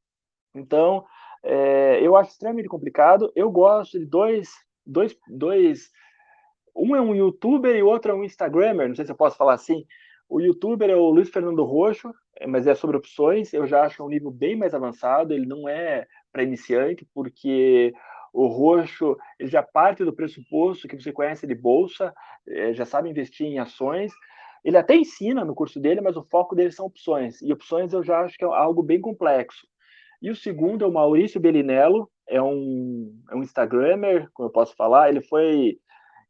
então, é, eu acho extremamente complicado, eu gosto de dois, dois, dois um é um youtuber e o outro é um instagrammer, não sei se eu posso falar assim. O youtuber é o Luiz Fernando Roxo, é, mas é sobre opções. Eu já acho um nível bem mais avançado. Ele não é para iniciante, porque o Roxo ele já parte do pressuposto que você conhece de bolsa, é, já sabe investir em ações. Ele até ensina no curso dele, mas o foco dele são opções. E opções eu já acho que é algo bem complexo. E o segundo é o Maurício Bellinello, é um, é um Instagrammer, como eu posso falar. Ele foi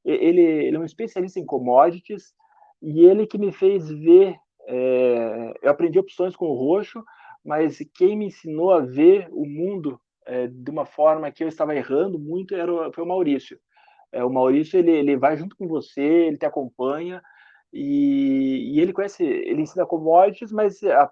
ele, ele é um especialista em commodities e ele que me fez ver. É, eu aprendi opções com o roxo, mas quem me ensinou a ver o mundo é, de uma forma que eu estava errando muito era, foi o Maurício. É, o Maurício ele, ele vai junto com você, ele te acompanha e, e ele conhece, ele ensina commodities, mas a,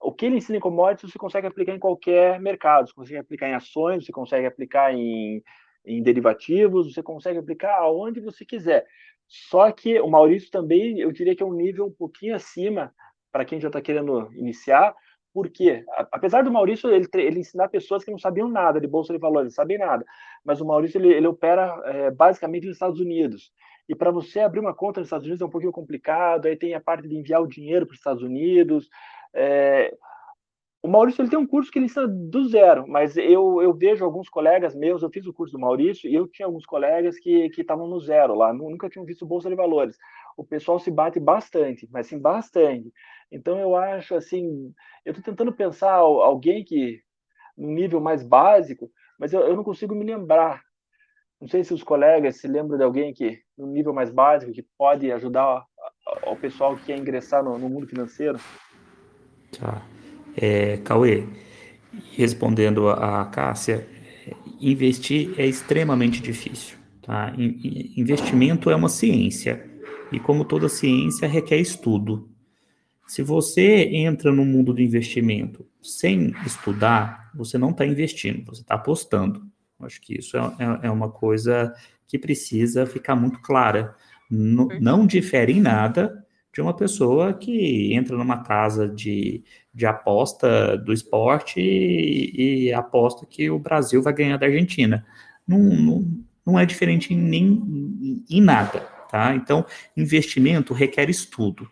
o que ele ensina em commodities você consegue aplicar em qualquer mercado, você consegue aplicar em ações, você consegue aplicar em em derivativos, você consegue aplicar aonde você quiser. Só que o Maurício também, eu diria que é um nível um pouquinho acima para quem já está querendo iniciar, porque, apesar do Maurício ele, ele, ensinar pessoas que não sabiam nada de bolsa de valores, não sabem nada, mas o Maurício ele, ele opera é, basicamente nos Estados Unidos. E para você abrir uma conta nos Estados Unidos é um pouquinho complicado, aí tem a parte de enviar o dinheiro para os Estados Unidos. É... O Maurício ele tem um curso que ele ensina do zero, mas eu, eu vejo alguns colegas meus, eu fiz o curso do Maurício e eu tinha alguns colegas que estavam no zero lá, nunca tinham visto Bolsa de Valores. O pessoal se bate bastante, mas sim bastante. Então eu acho assim, eu estou tentando pensar alguém que no nível mais básico, mas eu, eu, não consigo me lembrar. Não sei se os colegas se lembram de alguém que no nível mais básico que pode ajudar o pessoal que quer ingressar no, no mundo financeiro. Tá. É, Cauê, respondendo a, a Cássia, investir é extremamente difícil. Tá? Investimento é uma ciência e, como toda ciência, requer estudo. Se você entra no mundo do investimento sem estudar, você não está investindo, você está apostando. Acho que isso é, é, é, uma coisa que precisa ficar muito clara. N não difere em nada de uma pessoa que entra numa casa de, de aposta do esporte e, e aposta que o Brasil vai ganhar da Argentina. Não, não, não é diferente em, nem, em nada, tá? Então, investimento requer estudo.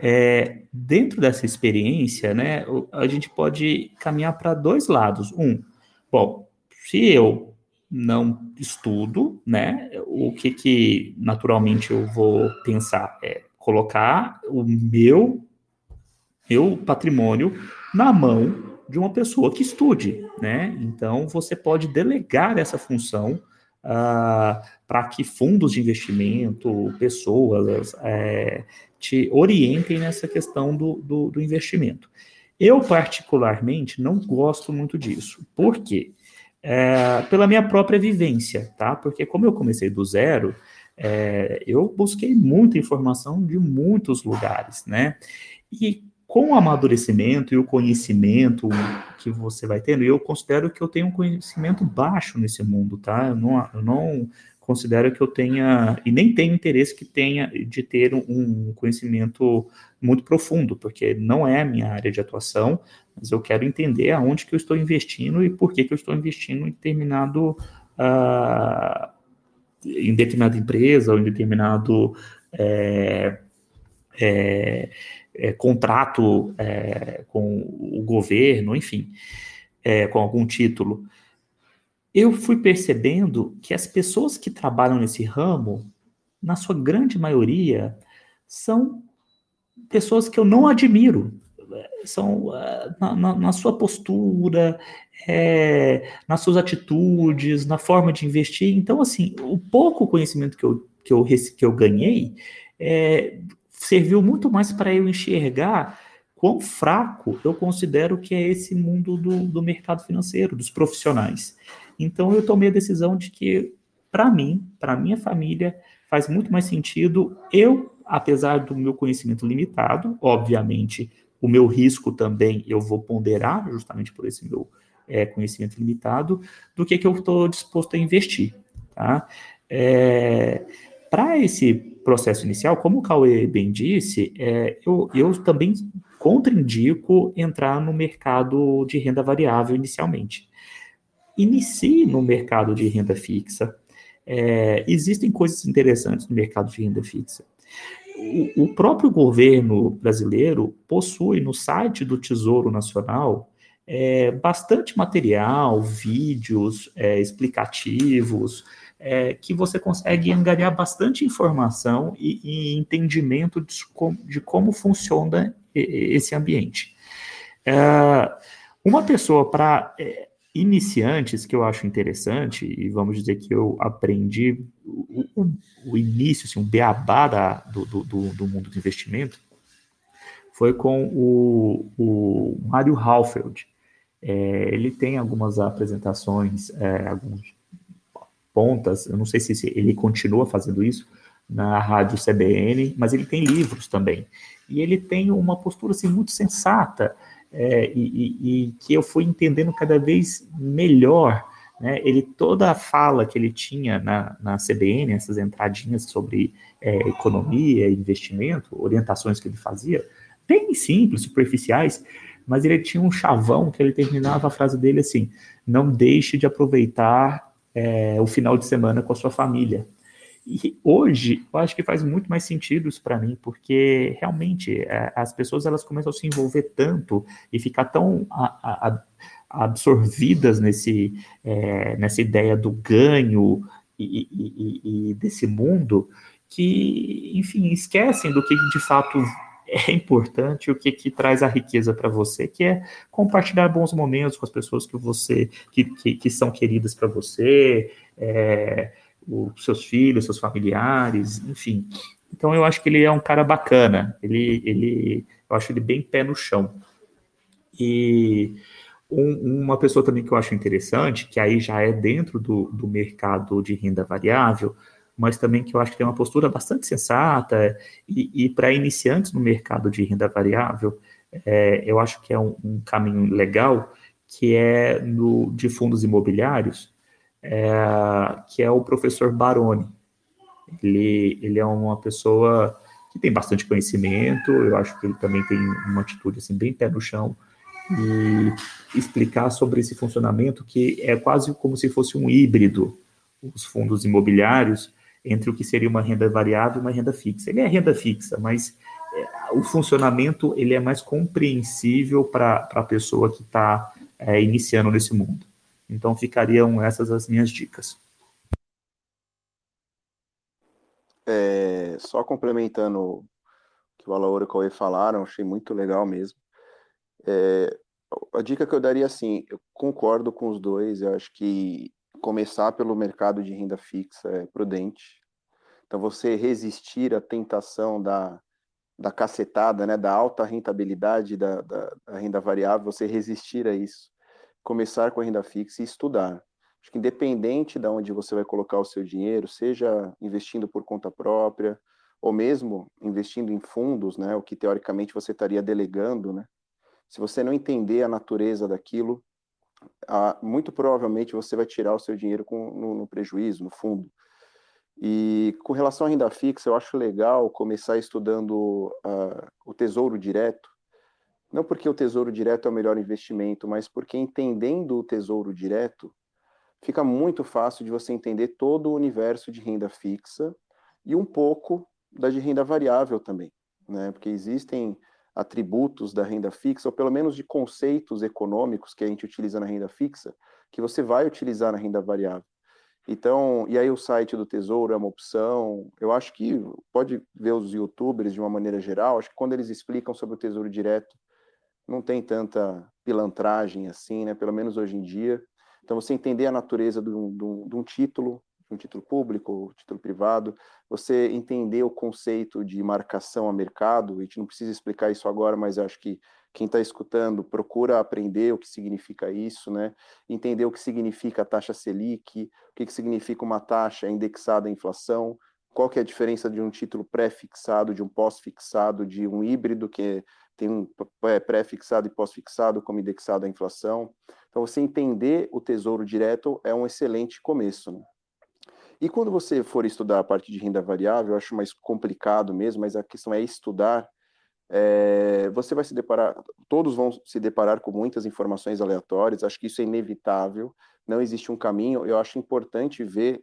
É, dentro dessa experiência, né, a gente pode caminhar para dois lados. Um, bom, se eu não estudo, né, o que que naturalmente eu vou pensar é colocar o meu meu patrimônio na mão de uma pessoa que estude, né? Então você pode delegar essa função uh, para que fundos de investimento, pessoas, é, te orientem nessa questão do, do, do, investimento. Eu, particularmente, não gosto muito disso. Por quê? É, pela minha própria vivência, tá? Porque como eu comecei do zero, é, eu busquei muita informação de muitos lugares, né? E com o amadurecimento e o conhecimento que você vai tendo, eu considero que eu tenho um conhecimento baixo nesse mundo, tá? Eu não, eu não considero que eu tenha, e nem tenho interesse que tenha, de ter um conhecimento muito profundo, porque não é a minha área de atuação, mas eu quero entender aonde que eu estou investindo e por que, que eu estou investindo em determinado, uh, em determinada empresa ou em determinado é, é, é, contrato é, com o governo, enfim, é, com algum título eu fui percebendo que as pessoas que trabalham nesse ramo, na sua grande maioria, são pessoas que eu não admiro. São uh, na, na, na, sua postura, é, nas suas atitudes, na forma de investir. Então, assim, o pouco conhecimento que eu, que eu, que eu ganhei é, serviu muito mais para eu enxergar quão fraco eu considero que é esse mundo do, do mercado financeiro, dos profissionais. Então eu tomei a decisão de que, para mim, para minha família, faz muito mais sentido eu, apesar do meu conhecimento limitado, obviamente o meu risco também eu vou ponderar justamente por esse meu é, conhecimento limitado, do que, que eu estou disposto a investir. Tá? É, para esse processo inicial, como o Cauê bem disse, é, eu, eu também contraindico entrar no mercado de renda variável inicialmente inicie no mercado de renda fixa. É, existem coisas interessantes no mercado de renda fixa. O, próprio governo brasileiro possui no site do Tesouro Nacional é, bastante material, vídeos é, explicativos, é, que você consegue angariar bastante informação e, e entendimento de, de, como funciona esse ambiente. É, uma pessoa para é, iniciantes que eu acho interessante, e vamos dizer que eu aprendi o, o, o início, assim, um beabá da, do, do, do, mundo do investimento, foi com o, o Mário Halfeld. É, ele tem algumas apresentações, é, algumas pontas, eu não sei se ele continua fazendo isso, na rádio CBN, mas ele tem livros também. E ele tem uma postura assim, muito sensata, é, e, e, que eu fui entendendo cada vez melhor né, ele toda a fala que ele tinha na, na CBN, essas entradinhas sobre é, economia, investimento, orientações que ele fazia, bem simples, superficiais, mas ele tinha um chavão que ele terminava a frase dele assim: não deixe de aproveitar é, o final de semana com a sua família. E hoje, eu acho que faz muito mais sentido isso para mim, porque realmente é, as pessoas elas começam a se envolver tanto e ficar tão a, a, absorvidas nesse, é, nessa ideia do ganho e, e, e, desse mundo que, enfim, esquecem do que de fato é importante, o que, que traz a riqueza para você, que é compartilhar bons momentos com as pessoas que você que, que, que são queridas para você, é, os seus filhos, seus familiares, enfim. Então eu acho que ele é um cara bacana. Ele, ele, eu acho ele bem pé no chão. E um, uma pessoa também que eu acho interessante, que aí já é dentro do, do mercado de renda variável, mas também que eu acho que tem uma postura bastante sensata e, e para iniciantes no mercado de renda variável, é, eu acho que é um, um, caminho legal, que é no, de fundos imobiliários, é, que é o professor Baroni. Ele, ele é uma pessoa que tem bastante conhecimento, eu acho que ele também tem uma atitude assim, bem pé no chão, e explicar sobre esse funcionamento que é quase como se fosse um híbrido, os fundos imobiliários, entre o que seria uma renda variável e uma renda fixa. Ele é renda fixa, mas é, o funcionamento ele é mais compreensível para a pessoa que está é, iniciando nesse mundo. Então, ficariam essas as minhas dicas. É, só complementando o que o Alaura e o Cauê falaram, achei muito legal mesmo. É, a dica que eu daria, assim, eu concordo com os dois, eu acho que começar pelo mercado de renda fixa é prudente. Então, você resistir à tentação da, da cacetada, né, da alta rentabilidade da, da, da renda variável, você resistir a isso começar com a renda fixa e estudar. Acho que independente de onde você vai colocar o seu dinheiro, seja investindo por conta própria, ou mesmo investindo em fundos, né, o que teoricamente você estaria delegando, né, se você não entender a natureza daquilo, muito provavelmente você vai tirar o seu dinheiro com, no, no prejuízo, no fundo. E com relação à renda fixa, eu acho legal começar estudando uh, o Tesouro Direto, não porque o tesouro direto é o melhor investimento, mas porque entendendo o tesouro direto, fica muito fácil de você entender todo o universo de renda fixa e um pouco da de renda variável também, né? Porque existem atributos da renda fixa, ou pelo menos de conceitos econômicos que a gente utiliza na renda fixa, que você vai utilizar na renda variável. Então, e aí o site do Tesouro é uma opção. Eu acho que pode ver os youtubers de uma maneira geral, acho que quando eles explicam sobre o Tesouro Direto, não tem tanta pilantragem assim, né? Pelo menos hoje em dia. Então, você entender a natureza de um, de um, de um título, de um título público, título privado, você entender o conceito de marcação a mercado, a gente não precisa explicar isso agora, mas acho que quem está escutando procura aprender o que significa isso, né? Entender o que significa a taxa Selic, o que, que significa uma taxa indexada à inflação, qual que é a diferença de um título pré-fixado, de um pós-fixado, de um híbrido que tem um é, pré-fixado e pós-fixado como indexado à inflação. Então, você entender o tesouro direto é um excelente começo. Né? E quando você for estudar a parte de renda variável, eu acho mais complicado mesmo, mas a questão é estudar. É, você vai se deparar, todos vão se deparar com muitas informações aleatórias, acho que isso é inevitável, não existe um caminho. Eu acho importante ver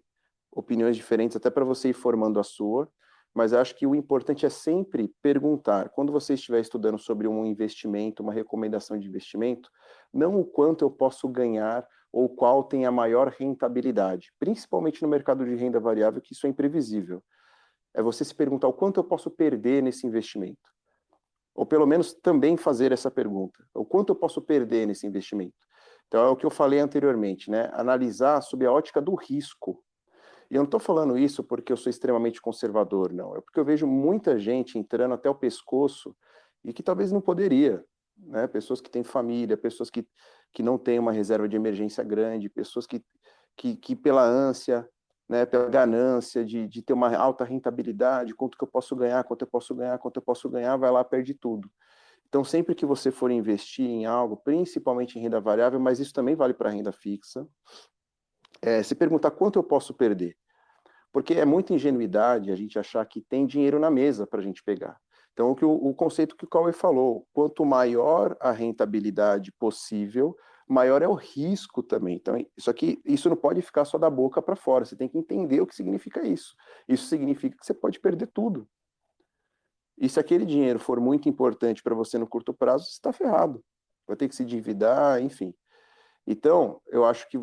opiniões diferentes, até para você ir formando a sua mas acho que o importante é sempre perguntar, quando você estiver estudando sobre um investimento, uma recomendação de investimento, não o quanto eu posso ganhar ou qual tem a maior rentabilidade, principalmente no mercado de renda variável, que isso é imprevisível. É você se perguntar o quanto eu posso perder nesse investimento. Ou pelo menos também fazer essa pergunta: o quanto eu posso perder nesse investimento? Então é o que eu falei anteriormente, né? Analisar sob a ótica do risco e eu não estou falando isso porque eu sou extremamente conservador, não. É porque eu vejo muita gente entrando até o pescoço e que talvez não poderia. Né? Pessoas que têm família, pessoas que, que não têm uma reserva de emergência grande, pessoas que, que, que pela ânsia, né, pela ganância de, de ter uma alta rentabilidade, quanto que eu posso ganhar, quanto eu posso ganhar, quanto eu posso ganhar, vai lá, perde tudo. Então, sempre que você for investir em algo, principalmente em renda variável, mas isso também vale para renda fixa, é, se perguntar quanto eu posso perder. Porque é muita ingenuidade a gente achar que tem dinheiro na mesa para a gente pegar. Então, o, que o, conceito que o Cauê falou, quanto maior a rentabilidade possível, maior é o risco também. Então, isso aqui, isso não pode ficar só da boca para fora, você tem que entender o que significa isso. Isso significa que você pode perder tudo. E se aquele dinheiro for muito importante para você no curto prazo, você está ferrado. Vai ter que se endividar, enfim. Então, eu acho que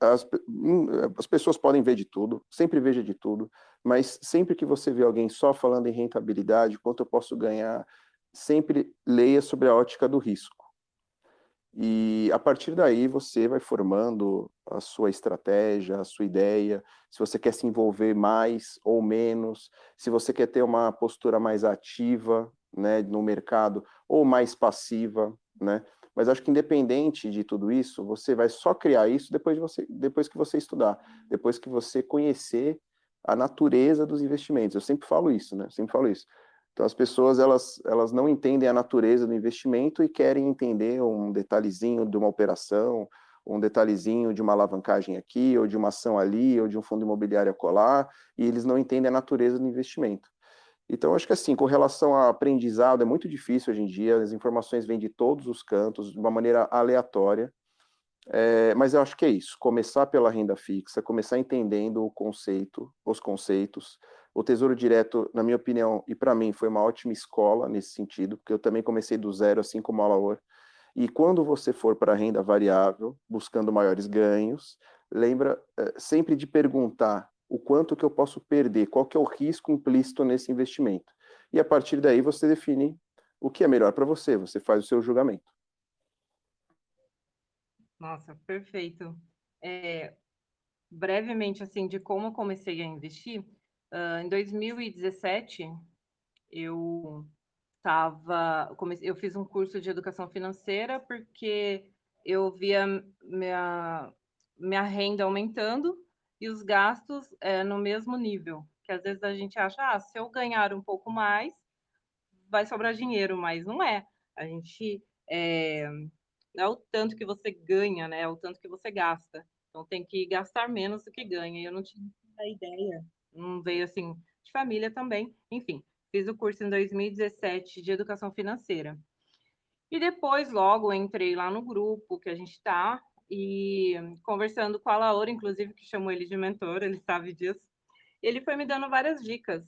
as, hum, as pessoas podem ver de tudo, sempre veja de tudo, mas sempre que você vê alguém só falando em rentabilidade, quanto eu posso ganhar, sempre leia sobre a ótica do risco. E a partir daí você vai formando a sua estratégia, a sua ideia, se você quer se envolver mais ou menos, se você quer ter uma postura mais ativa, né, no mercado ou mais passiva, né? Mas acho que independente de tudo isso, você vai só criar isso depois de você, depois que você estudar, depois que você conhecer a natureza dos investimentos. Eu sempre falo isso, né? Sempre falo isso. Então as pessoas elas, elas não entendem a natureza do investimento e querem entender um detalhezinho de uma operação, um detalhezinho de uma alavancagem aqui, ou de uma ação ali, ou de um fundo imobiliário colar, e eles não entendem a natureza do investimento. Então, acho que assim, com relação ao aprendizado, é muito difícil hoje em dia, as informações vêm de todos os cantos, de uma maneira aleatória, é, mas eu acho que é isso, começar pela renda fixa, começar entendendo o conceito, os conceitos, o Tesouro Direto, na minha opinião, e para mim, foi uma ótima escola nesse sentido, porque eu também comecei do zero, assim como a Laor. E quando você for para a renda variável, buscando maiores ganhos, lembra é, sempre de perguntar o quanto que eu posso perder, qual que é o risco implícito nesse investimento. E a partir daí você define o que é melhor para você, você faz o seu julgamento. Nossa, perfeito. É, brevemente, assim, de como eu comecei a investir, Uh, em 2017, eu estava, eu fiz um curso de educação financeira porque eu via minha, minha renda aumentando e os gastos é, no mesmo nível. Que às vezes a gente acha, ah, se eu ganhar um pouco mais, vai sobrar dinheiro, mas não é. A gente é, não é o tanto que você ganha, né? É o tanto que você gasta. Então tem que gastar menos do que ganha. Eu não tinha a ideia não veio assim de família também. Enfim, fiz o curso em 2017 de educação financeira. E depois, logo, entrei lá no grupo que a gente está e conversando com a Laura, inclusive, que chamou ele de mentor, ele sabe disso. Ele foi me dando várias dicas.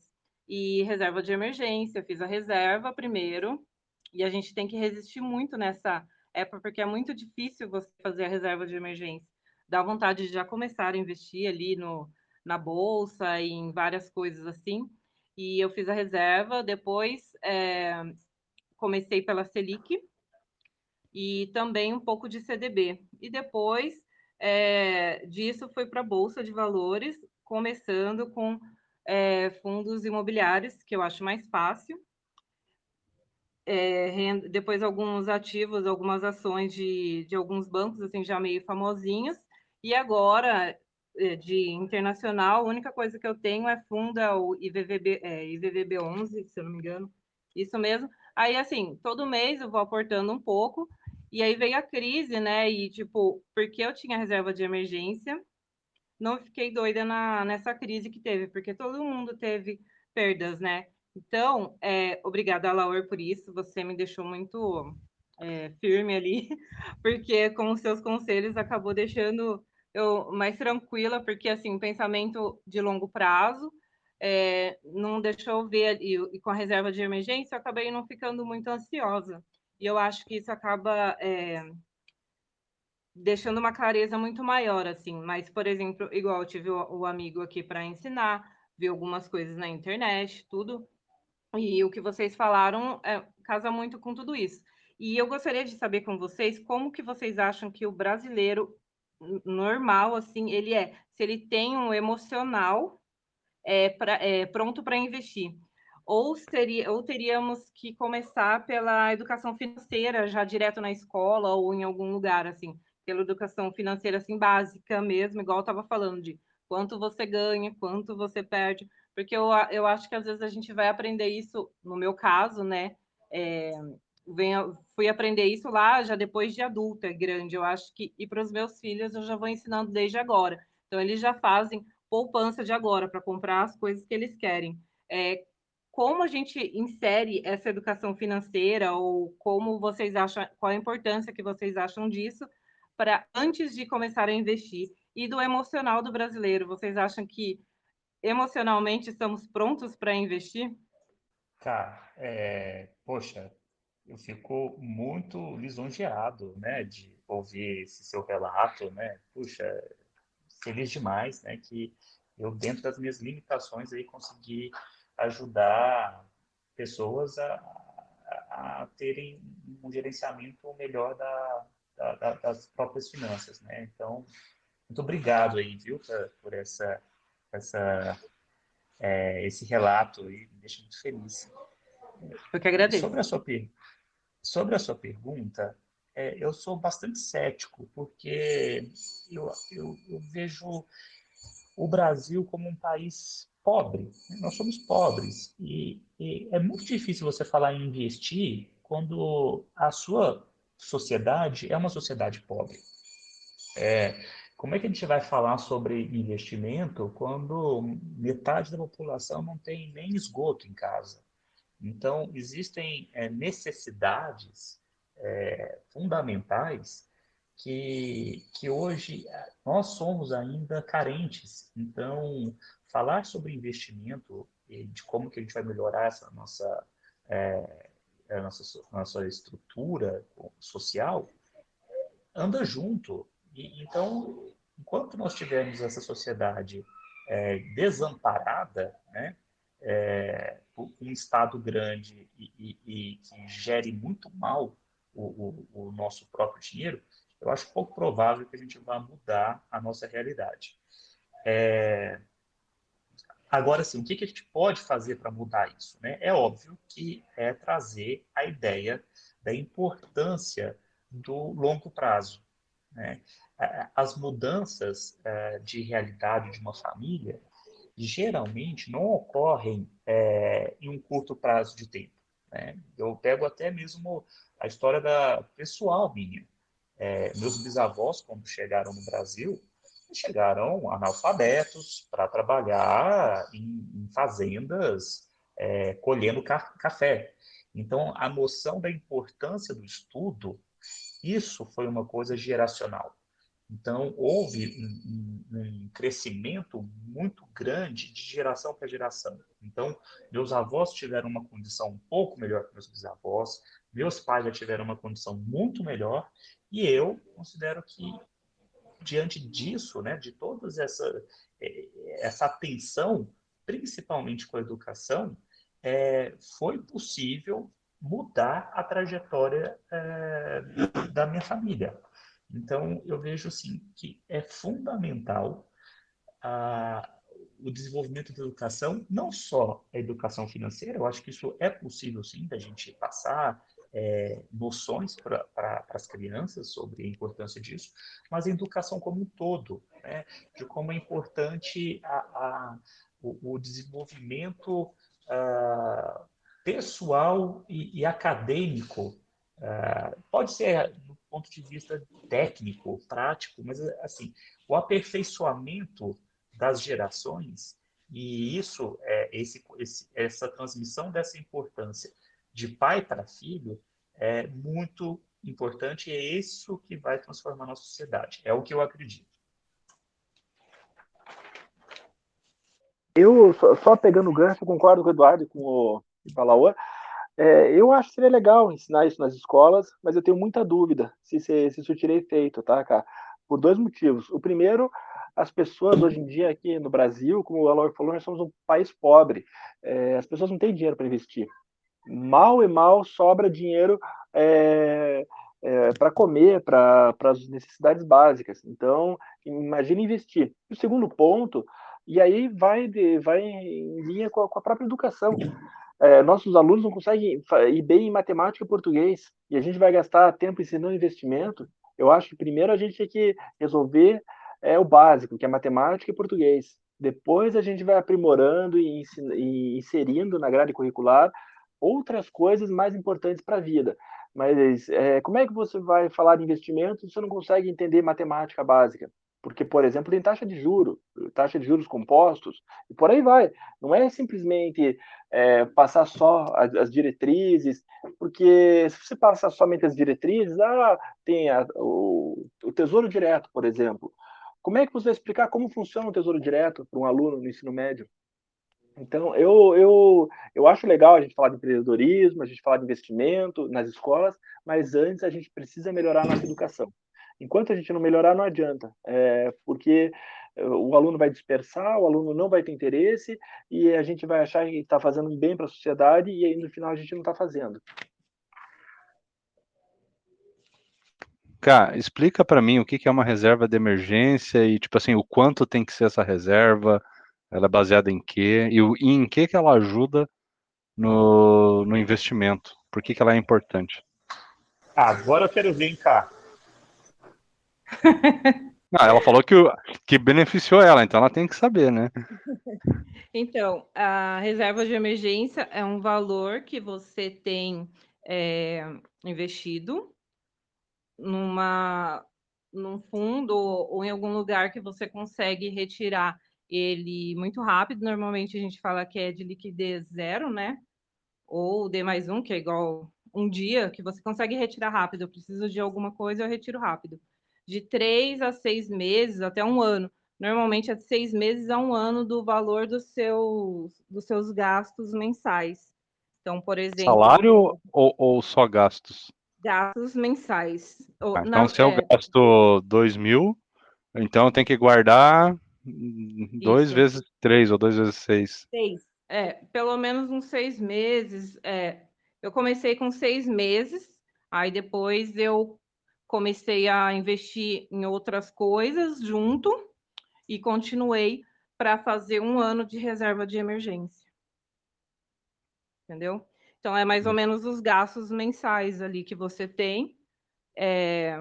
E reserva de emergência, fiz a reserva primeiro, e a gente tem que resistir muito nessa época, porque é muito difícil você fazer a reserva de emergência. Dá vontade de já começar a investir ali no, na bolsa e em várias coisas assim. E eu fiz a reserva, depois é, comecei pela Selic e também um pouco de CDB. E depois é, disso foi para a Bolsa de Valores, começando com é, fundos imobiliários, que eu acho mais fácil. É, depois alguns ativos, algumas ações de, de alguns bancos, assim, já meio famosinhos. E agora é, de internacional, a única coisa que eu tenho é funda o IVVB, é, IVVB 11, se eu não me engano, isso mesmo. Aí, assim, todo mês eu vou aportando um pouco, e aí veio a crise, né? E, tipo, porque eu tinha reserva de emergência, não fiquei doida na, nessa crise que teve, porque todo mundo teve perdas, né? Então, é, obrigada, Laura, por isso, você me deixou muito é, firme ali, porque com os seus conselhos acabou deixando eu mais tranquila, porque assim, pensamento de longo prazo, é, não deixou eu ver, e, e, com a reserva de emergência, eu acabei não ficando muito ansiosa. E eu acho que isso acaba é, deixando uma clareza muito maior, assim. Mas, por exemplo, igual tive o, o amigo aqui para ensinar, vi algumas coisas na internet, tudo. E o que vocês falaram é, casa muito com tudo isso. E eu gostaria de saber com vocês como que vocês acham que o brasileiro normal, assim, ele é, se ele tem um emocional é, pra, é pronto para investir. Ou, seria, ou teríamos que começar pela educação financeira, já direto na escola ou em algum lugar, assim, pela educação financeira, assim, básica mesmo, igual eu estava falando, de quanto você ganha, quanto você perde, porque eu, eu acho que às vezes a gente vai aprender isso, no meu caso, né, é, venho, fui aprender isso lá já depois de adulta, grande. Eu acho que, e para os meus filhos, eu já vou ensinando desde agora. Então, eles já fazem poupança de agora para comprar as coisas que eles querem. É, como a gente insere essa educação financeira ou como vocês acham, qual a importância que vocês acham disso para antes de começar a investir? E do emocional do brasileiro, vocês acham que emocionalmente estamos prontos para investir? Cara, é, poxa, eu fico muito lisonjeado, né, de ouvir esse seu relato, né? Puxa, feliz demais, né, que eu dentro das minhas limitações aí consegui ajudar pessoas a, a, a terem um gerenciamento melhor da, da, da, das próprias finanças, né? Então, muito obrigado aí, viu, por, por essa, essa, é, esse relato e me deixa muito feliz. Eu que agradeço. Sobre a sua, sobre a sua pergunta, é, eu sou bastante cético, porque eu, eu, eu vejo o Brasil como um país pobre. Nós somos pobres e, e, é muito difícil você falar em investir quando a sua sociedade é uma sociedade pobre. É, como é que a gente vai falar sobre investimento quando metade da população não tem nem esgoto em casa? Então, existem é, necessidades é, fundamentais que, que hoje é, nós somos ainda carentes. Então, falar sobre investimento e de como que a gente vai melhorar essa nossa, é, a nossa, nossa estrutura social anda junto. E, então, enquanto nós tivermos essa sociedade é, desamparada, né, é, um Estado grande e, e, e, que gere muito mal o, o, o nosso próprio dinheiro, eu acho pouco provável que a gente vá mudar a nossa realidade. É... Agora, sim, o que, que a gente pode fazer para mudar isso? Né? É óbvio que é trazer a ideia da importância do longo prazo. Né? As mudanças é, de realidade de uma família geralmente não ocorrem é, em um curto prazo de tempo. Né? Eu pego até mesmo a história da pessoal minha. É, meus bisavós, quando chegaram no Brasil, chegaram analfabetos para trabalhar em, em fazendas é, colhendo ca café. Então, a noção da importância do estudo, isso foi uma coisa geracional. Então, houve um, um, um crescimento muito grande de geração para geração. Então, meus avós tiveram uma condição um pouco melhor que meus bisavós, meus pais já tiveram uma condição muito melhor, e eu considero que, diante disso, né, de toda essa, é, essa atenção, principalmente com a educação, é, foi possível mudar a trajetória é, da minha família. Então, eu vejo assim que é fundamental a, o desenvolvimento da educação, não só a educação financeira, eu acho que isso é possível sim da gente passar é, noções para as crianças sobre a importância disso, mas a educação como um todo, né, de como é importante a, a o, o, desenvolvimento uh, pessoal e, e acadêmico, uh, pode ser do ponto de vista técnico, prático, mas assim, o aperfeiçoamento das gerações e isso é esse, esse, essa transmissão dessa importância de pai para filho é muito importante e é isso que vai transformar a nossa sociedade. É o que eu acredito. Eu, só pegando o gancho, concordo com o Eduardo e com o Palaua. É, eu acho que seria legal ensinar isso nas escolas, mas eu tenho muita dúvida se, se, se isso tirei efeito, tá, cara? Por dois motivos. O primeiro, as pessoas hoje em dia aqui no Brasil, como o Eloy falou, nós somos um país pobre. É, as pessoas não têm dinheiro para investir mal e mal sobra dinheiro é, é, para comer, para as necessidades básicas. Então, imagine investir. O segundo ponto, e aí vai, de, vai em linha com a, com a própria educação. É, nossos alunos não conseguem ir bem em matemática e português, e a gente vai gastar tempo ensinando investimento. Eu acho que primeiro a gente tem que resolver é, o básico, que é matemática e português. Depois a gente vai aprimorando e inserindo na grade curricular outras coisas mais importantes para a vida. Mas é, como é que você vai falar de investimento se você não consegue entender matemática básica? Porque, por exemplo, tem taxa de juros, taxa de juros compostos, e por aí vai. Não é simplesmente é, passar só as, as, diretrizes, porque se você passar somente as diretrizes, ah, tem a, o, o Tesouro Direto, por exemplo. Como é que você vai explicar como funciona o Tesouro Direto para um aluno no ensino médio? Então, eu, eu, eu acho legal a gente falar de empreendedorismo, a gente falar de investimento nas escolas, mas antes a gente precisa melhorar a nossa educação. Enquanto a gente não melhorar, não adianta, é, porque eh, o aluno vai dispersar, o aluno não vai ter interesse e a gente vai achar que está fazendo bem para a sociedade e aí no final a gente não está fazendo. Cara, explica para mim o que é uma reserva de emergência e, tipo assim, o quanto tem que ser essa reserva, ela é baseada em quê? E, e em que, que ela ajuda no, no investimento? Por que, que ela é importante? Agora eu quero vir cá. Ah, ela falou que, que beneficiou ela, então ela tem que saber, né? Então, a reserva de emergência é um valor que você tem é, investido numa, num fundo ou em algum lugar que você consegue retirar ele muito rápido. Normalmente a gente fala que é de liquidez zero, né? Ou D mais um, que é igual um dia, que você consegue retirar rápido. Eu preciso de alguma coisa, eu retiro rápido. De três a seis meses, até um ano. Normalmente é de seis meses a um ano do valor dos seus, dos seus gastos mensais. Então, por exemplo. Salário ou, ou só gastos? Gastos mensais. Ah, então, se eu é... gasto dois mil, então eu tenho que guardar Dois Isso. vezes três ou dois vezes seis. Seis. É, pelo menos uns seis meses. É, eu comecei com seis meses, aí depois eu comecei a investir em outras coisas junto e continuei para fazer um ano de reserva de emergência. Entendeu? Então, é mais ou hum. menos os gastos mensais ali que você tem. É,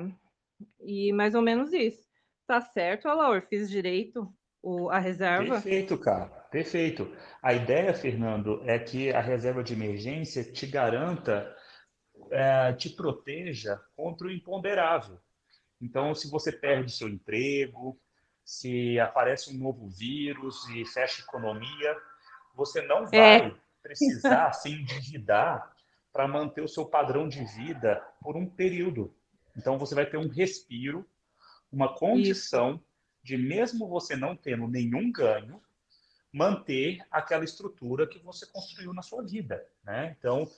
e mais ou menos isso. Tá certo, Alaor, fiz direito o, a reserva? Perfeito, cara, perfeito. A ideia, Fernando, é que a reserva de emergência te garanta, é, te proteja contra o imponderável. Então, se você perde seu emprego, se aparece um novo vírus e fecha a economia, você não é. vai é. precisar se endividar para manter o seu padrão de vida por um período. Então, você vai ter um respiro, uma condição Isso. de, mesmo você não tendo nenhum ganho, manter aquela estrutura que você construiu na sua vida. Né? Então,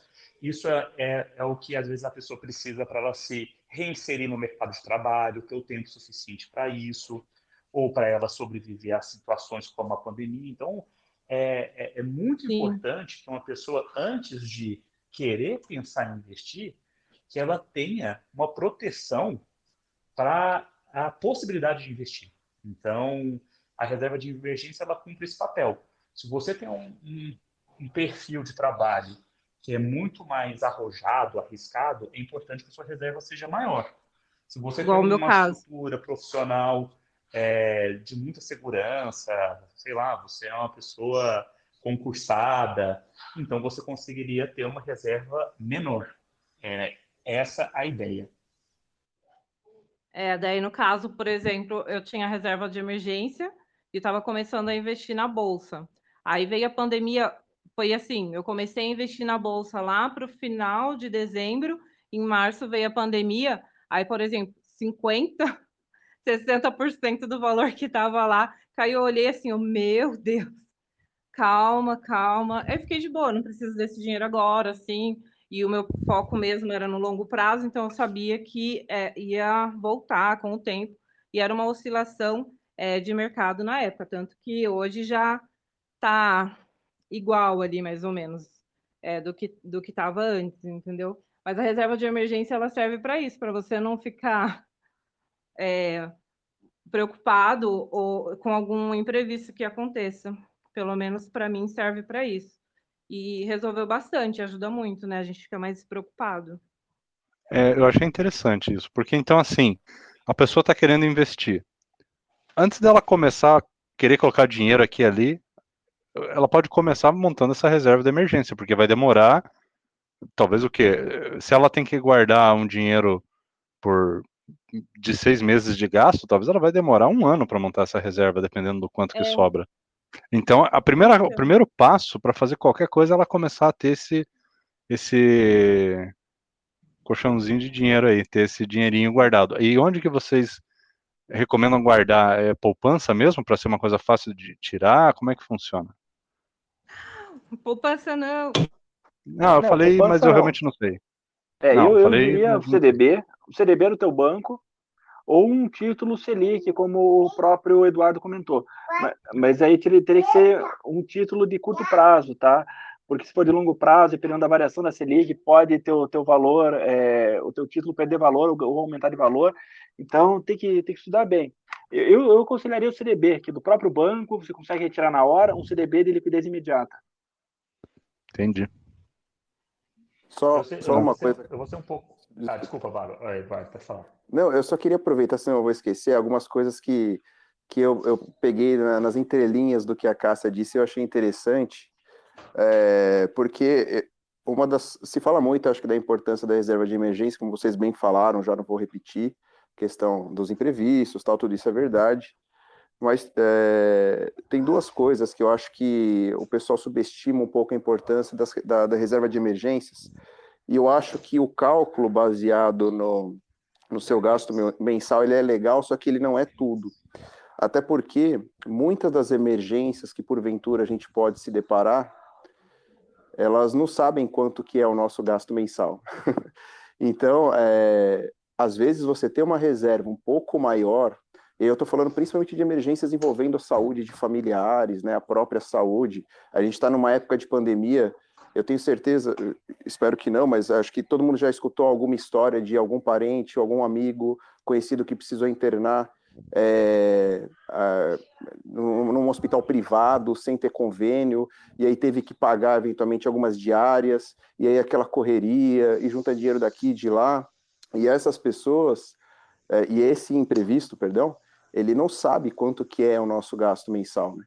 isso é, é, é o que às vezes a pessoa precisa para ela se reinserir no mercado de trabalho, ter o tempo suficiente para isso, ou para ela sobreviver a situações como a pandemia. Então, é, é, é muito Sim. importante que uma pessoa, antes de querer pensar em investir, que ela tenha uma proteção para a possibilidade de investir. Então, a reserva de emergência ela cumpre esse papel. Se você tem um, um, um perfil de trabalho que é muito mais arrojado, arriscado, é importante que a sua reserva seja maior. Se você Igual tem uma caso. estrutura profissional é, de muita segurança, sei lá, você é uma pessoa concursada, então você conseguiria ter uma reserva menor. É essa a ideia. É, daí, no caso, por exemplo, eu tinha reserva de emergência e estava começando a investir na bolsa. Aí veio a pandemia, foi assim, eu comecei a investir na bolsa lá para o final de dezembro, em março veio a pandemia, aí, por exemplo, 50, 60% do valor que estava lá caiu, eu olhei assim, oh, meu Deus, calma, calma. Aí fiquei de boa, não preciso desse dinheiro agora, assim, e o meu foco mesmo era no longo prazo, então eu sabia que é, ia voltar com o tempo, e era uma oscilação é, de mercado na época, tanto que hoje já está igual ali, mais ou menos, é, do que do que estava antes, entendeu? Mas a reserva de emergência ela serve para isso, para você não ficar é, preocupado ou com algum imprevisto que aconteça. Pelo menos para mim serve para isso e resolveu bastante, ajuda muito, né? A gente fica mais preocupado. É, eu achei interessante isso, porque então assim, a pessoa está querendo investir. Antes dela começar a querer colocar dinheiro aqui e ali, ela pode começar montando essa reserva de emergência, porque vai demorar, talvez o quê? Se ela tem que guardar um dinheiro por de seis meses de gasto, talvez ela vai demorar um ano para montar essa reserva, dependendo do quanto que É. sobra. Então, a primeira, o primeiro passo para fazer qualquer coisa é ela começar a ter esse, esse colchãozinho de dinheiro aí, ter esse dinheirinho guardado. E onde que vocês recomendam guardar? É poupança mesmo, para ser uma coisa fácil de tirar? Como é que funciona? Poupança não. Não, eu Não, falei, mas eu não. realmente não sei. É, Não, eu, eu falei- diria o CDB, o CDB no teu banco, ou um título Selic, como o próprio Eduardo comentou. Mas, mas aí teria, teria que ser um título de curto prazo, tá? Porque se for de longo prazo, dependendo da variação da Selic, pode ter o teu valor, é, o teu título perder valor ou, aumentar de valor. Então tem que, tem que estudar bem. Eu, eu aconselharia o CDB, que do próprio banco você consegue retirar na hora, um CDB de liquidez imediata. Entendi. Só, só eu uma ser- coisa. eu vou ser um pouco. Ah, desculpa, Valo. Aí, vai, pode falar. Não, eu só queria aproveitar, senão eu vou esquecer, algumas coisas que, que eu, eu peguei na- nas entrelinhas do que a Cássia disse e eu achei interessante, é, porque uma das. Se fala muito, acho que, da importância da reserva de emergência, como vocês bem falaram, já não vou repetir, questão dos imprevistos, tal, tudo isso é verdade. Mas é, tem duas coisas que eu acho que o pessoal subestima um pouco a importância das, da, da reserva de emergências. E eu acho que o cálculo baseado no, no seu gasto mensal ele é legal, só que ele não é tudo. Até porque muitas das emergências que porventura a gente pode se deparar, elas não sabem quanto que é o nosso gasto mensal. então, é, às vezes você ter uma reserva um pouco maior, eu estou falando principalmente de emergências envolvendo a saúde de familiares, né, a própria saúde. A gente está numa época de pandemia eu tenho certeza, espero que não, mas acho que todo mundo já escutou alguma história de algum parente, algum amigo conhecido que precisou internar é, a, num, num, hospital privado, sem ter convênio, e aí teve que pagar eventualmente algumas diárias, e aí aquela correria, e junta dinheiro daqui e de lá. E essas pessoas, é, e esse imprevisto, perdão, ele não sabe quanto que é o nosso gasto mensal, né?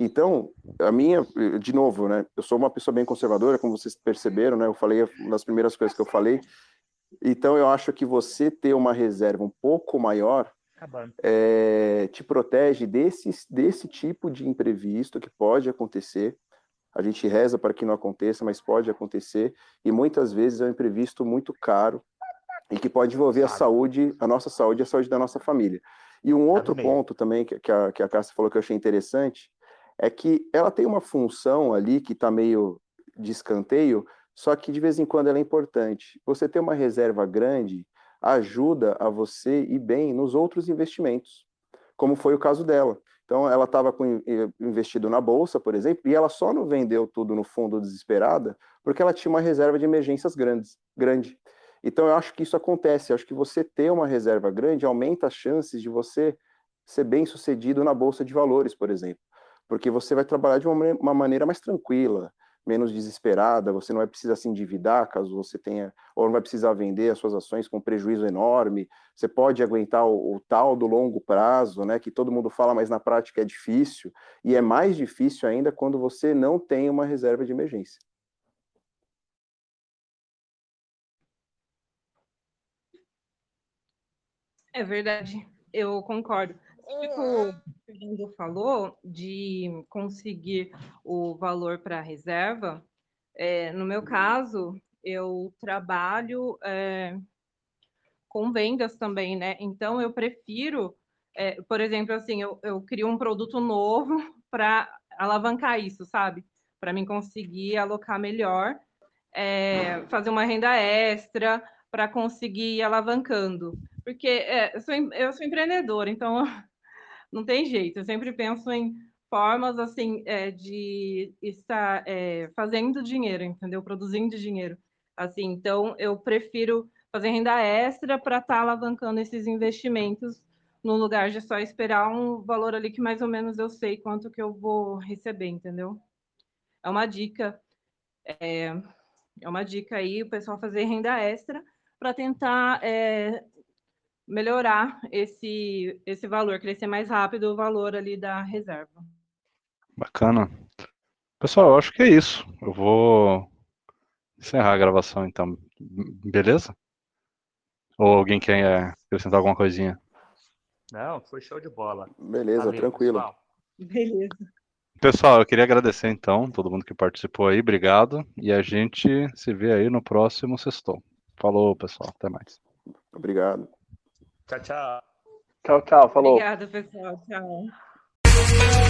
Então, a minha, de novo, né? Eu sou uma pessoa bem conservadora, como vocês perceberam, né? Eu falei uma das primeiras coisas que eu falei. Então, eu acho que você ter uma reserva um pouco maior é, te protege desse, desse tipo de imprevisto que pode acontecer. A gente reza para que não aconteça, mas pode acontecer. E muitas vezes é um imprevisto muito caro e que pode envolver a saúde, a nossa saúde e a saúde da nossa família. E um outro ponto também que, que, a, que a Cássia falou que eu achei interessante é que ela tem uma função ali que está meio de escanteio, só que de vez em quando ela é importante. Você ter uma reserva grande ajuda a você ir bem nos outros investimentos, como foi o caso dela. Então, ela estava investido na bolsa, por exemplo, e ela só não vendeu tudo no fundo desesperada porque ela tinha uma reserva de emergências grandes, grande. Então, eu acho que isso acontece. Eu acho que você ter uma reserva grande aumenta as chances de você ser bem sucedido na bolsa de valores, por exemplo porque você vai trabalhar de uma, uma, maneira mais tranquila, menos desesperada, você não vai precisar se endividar caso você tenha, ou não vai precisar vender as suas ações com prejuízo enorme, você pode aguentar o, o tal do longo prazo, né, que todo mundo fala, mas na prática é difícil, e é mais difícil ainda quando você não tem uma reserva de emergência. É verdade, eu concordo. Tipo, o Fernando falou de conseguir o valor para a reserva. É, no meu caso, eu trabalho é, com vendas também, né? Então, eu prefiro, é, por exemplo, assim, eu, eu crio um produto novo para alavancar isso, sabe? Para mim conseguir alocar melhor, é, fazer uma renda extra para conseguir ir alavancando. Porque é, eu, sou, eu sou empreendedora, então não tem jeito. Eu sempre penso em formas assim é, de estar é, fazendo dinheiro, entendeu? Produzindo dinheiro. Assim, então eu prefiro fazer renda extra para estar tá alavancando esses investimentos no lugar de só esperar um valor ali que mais ou menos eu sei quanto que eu vou receber, entendeu? É uma dica. É, é uma dica aí o pessoal fazer renda extra para tentar é, melhorar esse, esse valor, crescer mais rápido o valor ali da reserva. Bacana. Pessoal, eu acho que é isso. Eu vou encerrar a gravação então. Beleza? Ou alguém quer acrescentar alguma coisinha? Não, foi show de bola. Beleza, Valeu, tranquilo. pessoal. Beleza. Pessoal, eu queria agradecer então todo mundo que participou aí, obrigado. E a gente se vê aí no próximo sextou. Falou, pessoal, até mais. Obrigado. Tchau, tchau. Tchau, tchau. Falou. Obrigada, pessoal. Tchau.